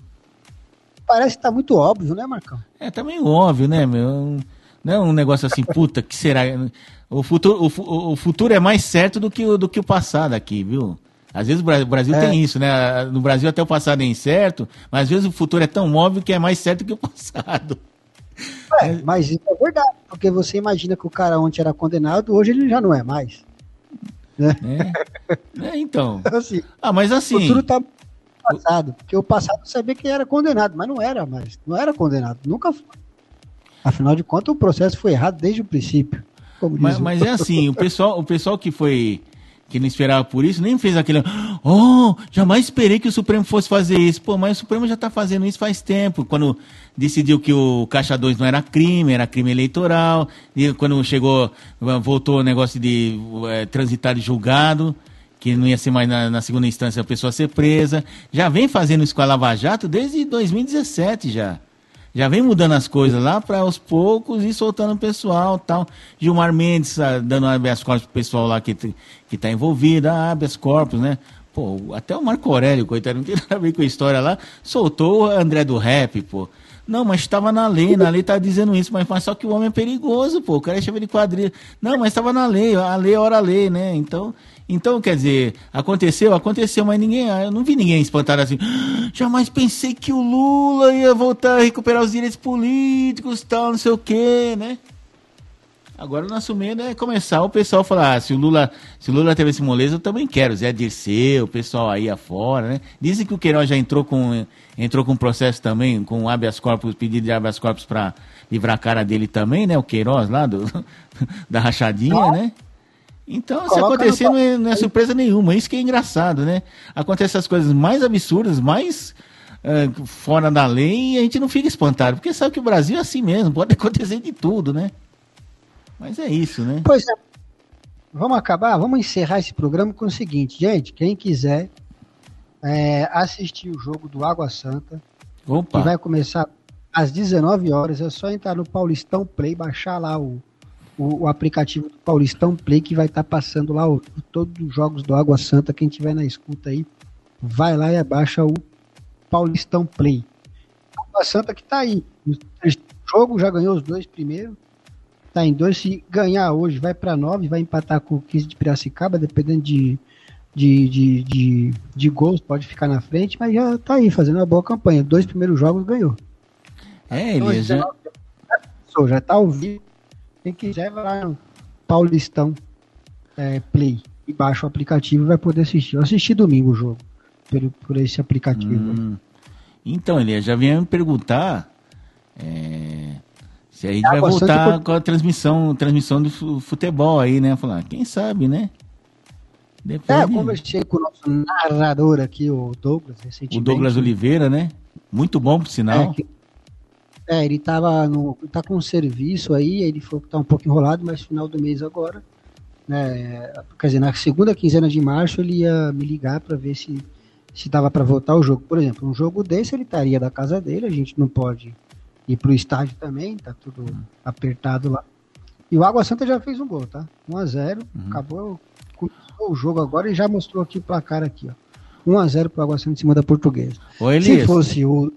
Speaker 2: Parece que tá muito óbvio, né, Marcão?
Speaker 1: É, tá meio óbvio, né, meu? Não é um negócio assim, puta, que será? O futuro, o, o futuro é mais certo do que, o, do que o passado aqui, viu? Às vezes o Brasil é. tem isso, né? No Brasil até o passado é incerto, mas às vezes o futuro é tão óbvio que é mais certo que o passado.
Speaker 2: É, mas isso é verdade, porque você imagina que o cara ontem era condenado, hoje ele já não é mais.
Speaker 1: Né? É. é então. assim, ah, mas assim. O futuro tá
Speaker 2: passado, porque o passado sabia que era condenado, mas não era mais. Não era condenado, nunca foi. Afinal de contas, o processo foi errado desde o princípio.
Speaker 1: Mas, mas é assim, o pessoal, o pessoal que foi que não esperava por isso, nem fez aquele. Oh, jamais esperei que o Supremo fosse fazer isso. Pô, mas o Supremo já está fazendo isso faz tempo. Quando decidiu que o Caixa 2 não era crime, era crime eleitoral. E quando chegou, voltou o negócio de é, transitar de julgado, que não ia ser mais na, na, segunda instância a pessoa ser presa. Já vem fazendo isso com a Lava Jato desde 2017 já já vem mudando as coisas lá para aos poucos ir soltando o pessoal tal. Gilmar Mendes ah, dando habeas corpus pro pessoal lá que, que tá envolvido, ah, habeas corpus, né? Pô, até o Marco Aurélio, coitado, não tem nada a ver com a história lá, soltou o André do Rap, pô. Não, mas estava na lei, na lei tá dizendo isso, mas, mas só que o homem é perigoso, pô, o cara chama de quadrilha. Não, mas estava na lei, a lei é hora a lei, né? Então, então, quer dizer, aconteceu, aconteceu, mas ninguém, eu não vi ninguém espantado assim. Ah, jamais pensei que o Lula ia voltar a recuperar os direitos políticos, tal, não sei o quê, né? Agora o nosso medo é começar o pessoal a falar, ah, se o Lula, se o Lula teve esse moleza, eu também quero. Zé Dirceu, o pessoal aí afora, né? Dizem que o Queiroz já entrou com entrou com processo também, com habeas corpus, pedido de habeas corpus para livrar a cara dele também, né? O Queiroz lá do, da rachadinha, né? Então, se acontecer, não é, não é, surpresa nenhuma. Isso que é engraçado, né? Acontecem as coisas mais absurdas, mais uh, fora da lei, e a gente não fica espantado, porque sabe que o Brasil é assim mesmo, pode acontecer de tudo, né? Mas é isso, né?
Speaker 2: Pois é. Vamos acabar? Vamos encerrar esse programa com o seguinte, gente. Quem quiser é, assistir o jogo do Água Santa, Opa. que vai começar às 19 horas, é só entrar no Paulistão Play, baixar lá o o, o, aplicativo do Paulistão Play que vai estar tá passando lá o, todos os jogos do Água Santa. Quem tiver na escuta aí, vai lá e abaixa o Paulistão Play. Água Santa que está aí. O jogo já ganhou os dois primeiro. Está em dois. Se ganhar hoje, vai para nove, vai empatar com o 15 de Piracicaba, dependendo de, de, de, de, de gols, pode ficar na frente, mas já está aí fazendo uma boa campanha. Dois primeiros jogos ganhou.
Speaker 1: É, ele já...
Speaker 2: já está ao vivo quem quiser vai lá no Paulistão é, Play e baixa o aplicativo e vai poder assistir. Eu assisti domingo o jogo por, por esse aplicativo. Hum.
Speaker 1: Então, ele já vinha me perguntar é, se a gente vai voltar com a transmissão, transmissão do futebol aí, né? Falar, quem sabe, né?
Speaker 2: Depois é, eu conversei com o nosso narrador aqui, o Douglas, recentemente.
Speaker 1: O Douglas Oliveira, né? Muito bom, por sinal. É, que
Speaker 2: é, ele tava no, tá com um serviço aí, ele falou que tá um pouco enrolado, mas final do mês agora, né, quer dizer, na segunda quinzena de março ele ia me ligar para ver se se dava para voltar o jogo. Por exemplo, um jogo desse ele estaria da casa dele, a gente não pode ir pro estádio também, tá tudo apertado lá. E o Água Santa já fez um gol, tá? 1 a 0, uhum. acabou o jogo agora e já mostrou aqui o placar aqui, ó. 1 a 0 pro Água Santa em cima da Portuguesa.
Speaker 1: Oi,
Speaker 2: Se fosse o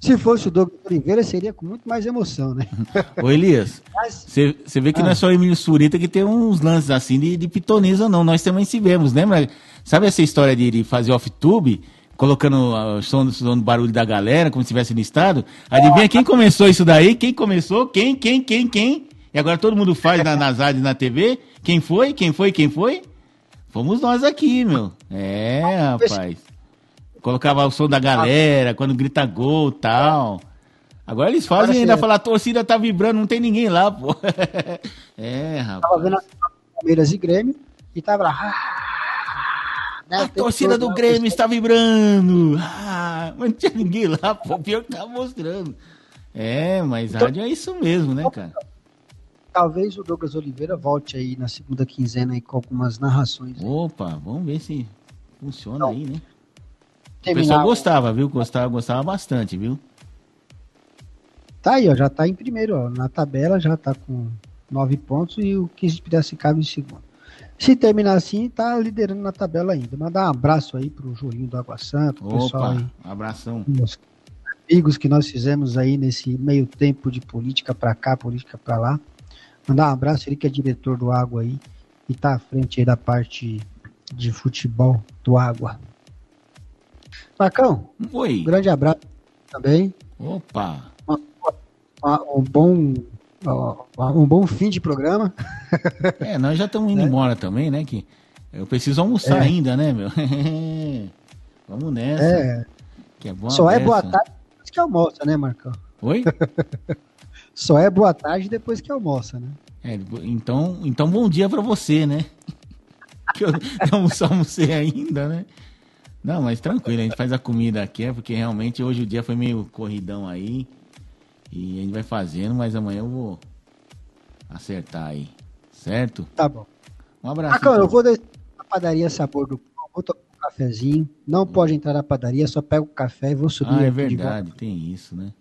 Speaker 2: se fosse o Douglas Oliveira, seria com muito mais emoção, né?
Speaker 1: Ô Elias, você Mas... vê que ah. não é só o Emílio Surita que tem uns lances assim de, de pitonisa, não. Nós também se vemos, lembra? Sabe essa história de, de fazer off-tube? Colocando o som, som do barulho da galera, como se estivesse no estado. Adivinha quem começou isso daí? Quem começou? Quem, quem, quem, quem? E agora todo mundo faz na, nas rádios na TV. Quem foi? Quem foi? Quem foi? Fomos nós aqui, meu. É, rapaz. Colocava o som da galera, quando grita gol tal. Agora eles fazem ainda falar, a torcida tá vibrando, não tem ninguém lá, pô. é, rapaz.
Speaker 2: Tava vendo Palmeiras e Grêmio e tava lá. Ah,
Speaker 1: né, a torcida do Grêmio está vibrando. Ah, mas não tinha ninguém lá, pô. Pior que tava mostrando. É, mas então, rádio é isso mesmo, né, cara?
Speaker 2: Talvez o Douglas Oliveira volte aí na segunda quinzena aí com algumas narrações.
Speaker 1: Opa, vamos ver se funciona então, aí, né? O pessoal gostava, viu? Gostava, gostava bastante, viu?
Speaker 2: Tá aí, ó, já tá em primeiro, ó, na tabela já tá com nove pontos e o 15 de Piracicaba em segundo. Se terminar assim, tá liderando na tabela ainda. Mandar um abraço aí pro Julinho do Água Santa,
Speaker 1: Opa, pessoal aí. abração.
Speaker 2: Os amigos que nós fizemos aí nesse meio tempo de política para cá, política para lá. Mandar um abraço, ele que é diretor do Água aí e tá à frente aí da parte de futebol do Água. Marcão.
Speaker 1: Oi.
Speaker 2: Um grande abraço também.
Speaker 1: Opa.
Speaker 2: Uma, uma, um bom um bom fim de programa.
Speaker 1: É, nós já estamos indo é. embora também, né? Que eu preciso almoçar é. ainda, né, meu? Vamos nessa.
Speaker 2: É. Que é Só é boa tarde depois que almoça, né, Marcão?
Speaker 1: Oi?
Speaker 2: Só é boa tarde depois que almoça, né?
Speaker 1: É, então, então bom dia para você, né? que eu não almocei ainda, né? Não, mas tranquilo, a gente faz a comida aqui, é porque realmente hoje o dia foi meio corridão aí. E a gente vai fazendo, mas amanhã eu vou acertar aí. Certo?
Speaker 2: Tá bom.
Speaker 1: Um abraço.
Speaker 2: Marcão, eu vou descer na padaria Sabor do Pão, vou tomar um cafezinho. Não pode entrar na padaria, só pego o café e vou subir.
Speaker 1: Ah, é verdade, tem isso, né?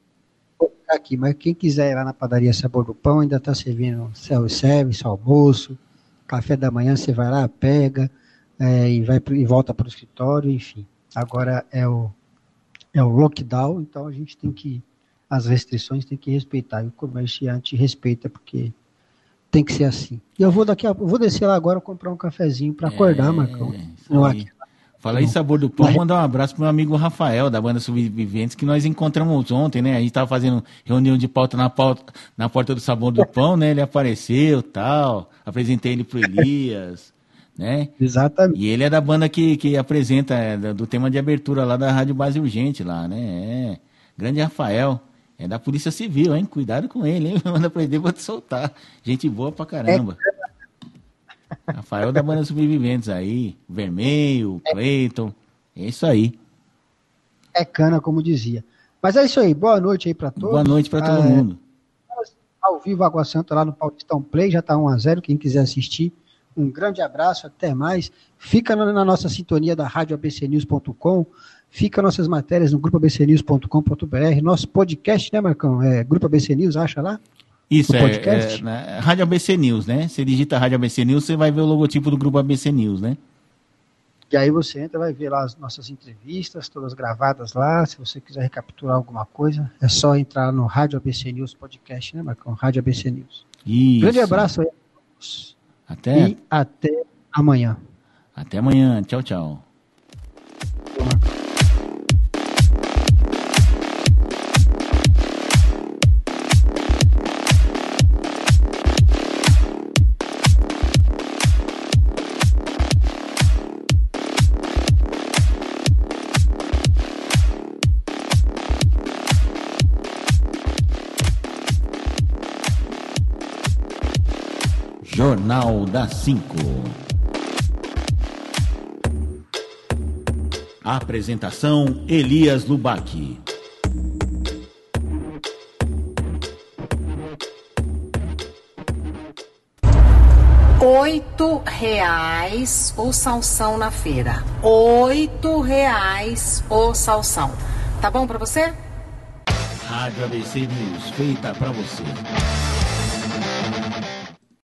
Speaker 2: Vou ficar aqui, mas quem quiser ir lá na padaria Sabor do Pão, ainda está servindo self-service, almoço, café da manhã, você vai lá, pega é, e, vai e volta para o escritório, enfim. Agora é o, é o lockdown, então a gente tem que, as restrições tem que respeitar, e o comerciante respeita, porque tem que ser assim. E eu vou daqui a, vou descer lá agora comprar um cafezinho para acordar,
Speaker 1: É,
Speaker 2: Marcão. Não,
Speaker 1: aí.
Speaker 2: aqui.
Speaker 1: Fala aí, Sabor do Pão, mandar um abraço pro meu amigo Rafael, da banda Sobreviventes, que nós encontramos ontem, né? A gente tava fazendo reunião de pauta na, pauta, na porta do Sabor do Pão, né? Ele apareceu tal, apresentei ele pro Elias, né?
Speaker 2: Exatamente.
Speaker 1: E ele é da banda que, que apresenta, é, do tema de abertura lá da Rádio Base Urgente, lá, né? É. Grande Rafael. É da Polícia Civil, hein? Cuidado com ele, hein? Manda pra ele, vou te soltar. Gente boa pra caramba. Rafael da banda Sobreviventes aí. Vermelho, Cleiton. É isso aí.
Speaker 2: É cana, como dizia. Mas é isso aí. Boa noite aí para todos.
Speaker 1: Boa noite pra todo
Speaker 2: Ah,
Speaker 1: mundo.
Speaker 2: Ao vivo, Água Santa lá no Paulistão Play, já tá 1x0. Quem quiser assistir, um grande abraço, até mais. Fica na, na nossa sintonia da rádio abcnews.com. Fica nossas matérias no grupo abcnews.com.br. Nosso podcast, né, Marcão? É Grupo ABC News, acha lá?
Speaker 1: Isso,
Speaker 2: o
Speaker 1: é,
Speaker 2: podcast?
Speaker 1: é, né, Rádio ABC News, né? Você digita Rádio ABC News, você vai ver o logotipo do grupo ABC News, né?
Speaker 2: E aí você entra, vai ver lá as nossas entrevistas, todas gravadas lá. Se você quiser recapiturar alguma coisa, é só entrar no Rádio ABC News Podcast, né, Marcão? Rádio ABC News.
Speaker 1: Isso.
Speaker 2: Grande abraço aí.
Speaker 1: Até,
Speaker 2: E até amanhã.
Speaker 1: até amanhã. Tchau, tchau. Jornal da 5. Apresentação Elias Lubac.
Speaker 3: oito reais o salsão na feira. Oito reais o salsão. Tá bom pra você?
Speaker 1: Rádio ABC News, feita pra você.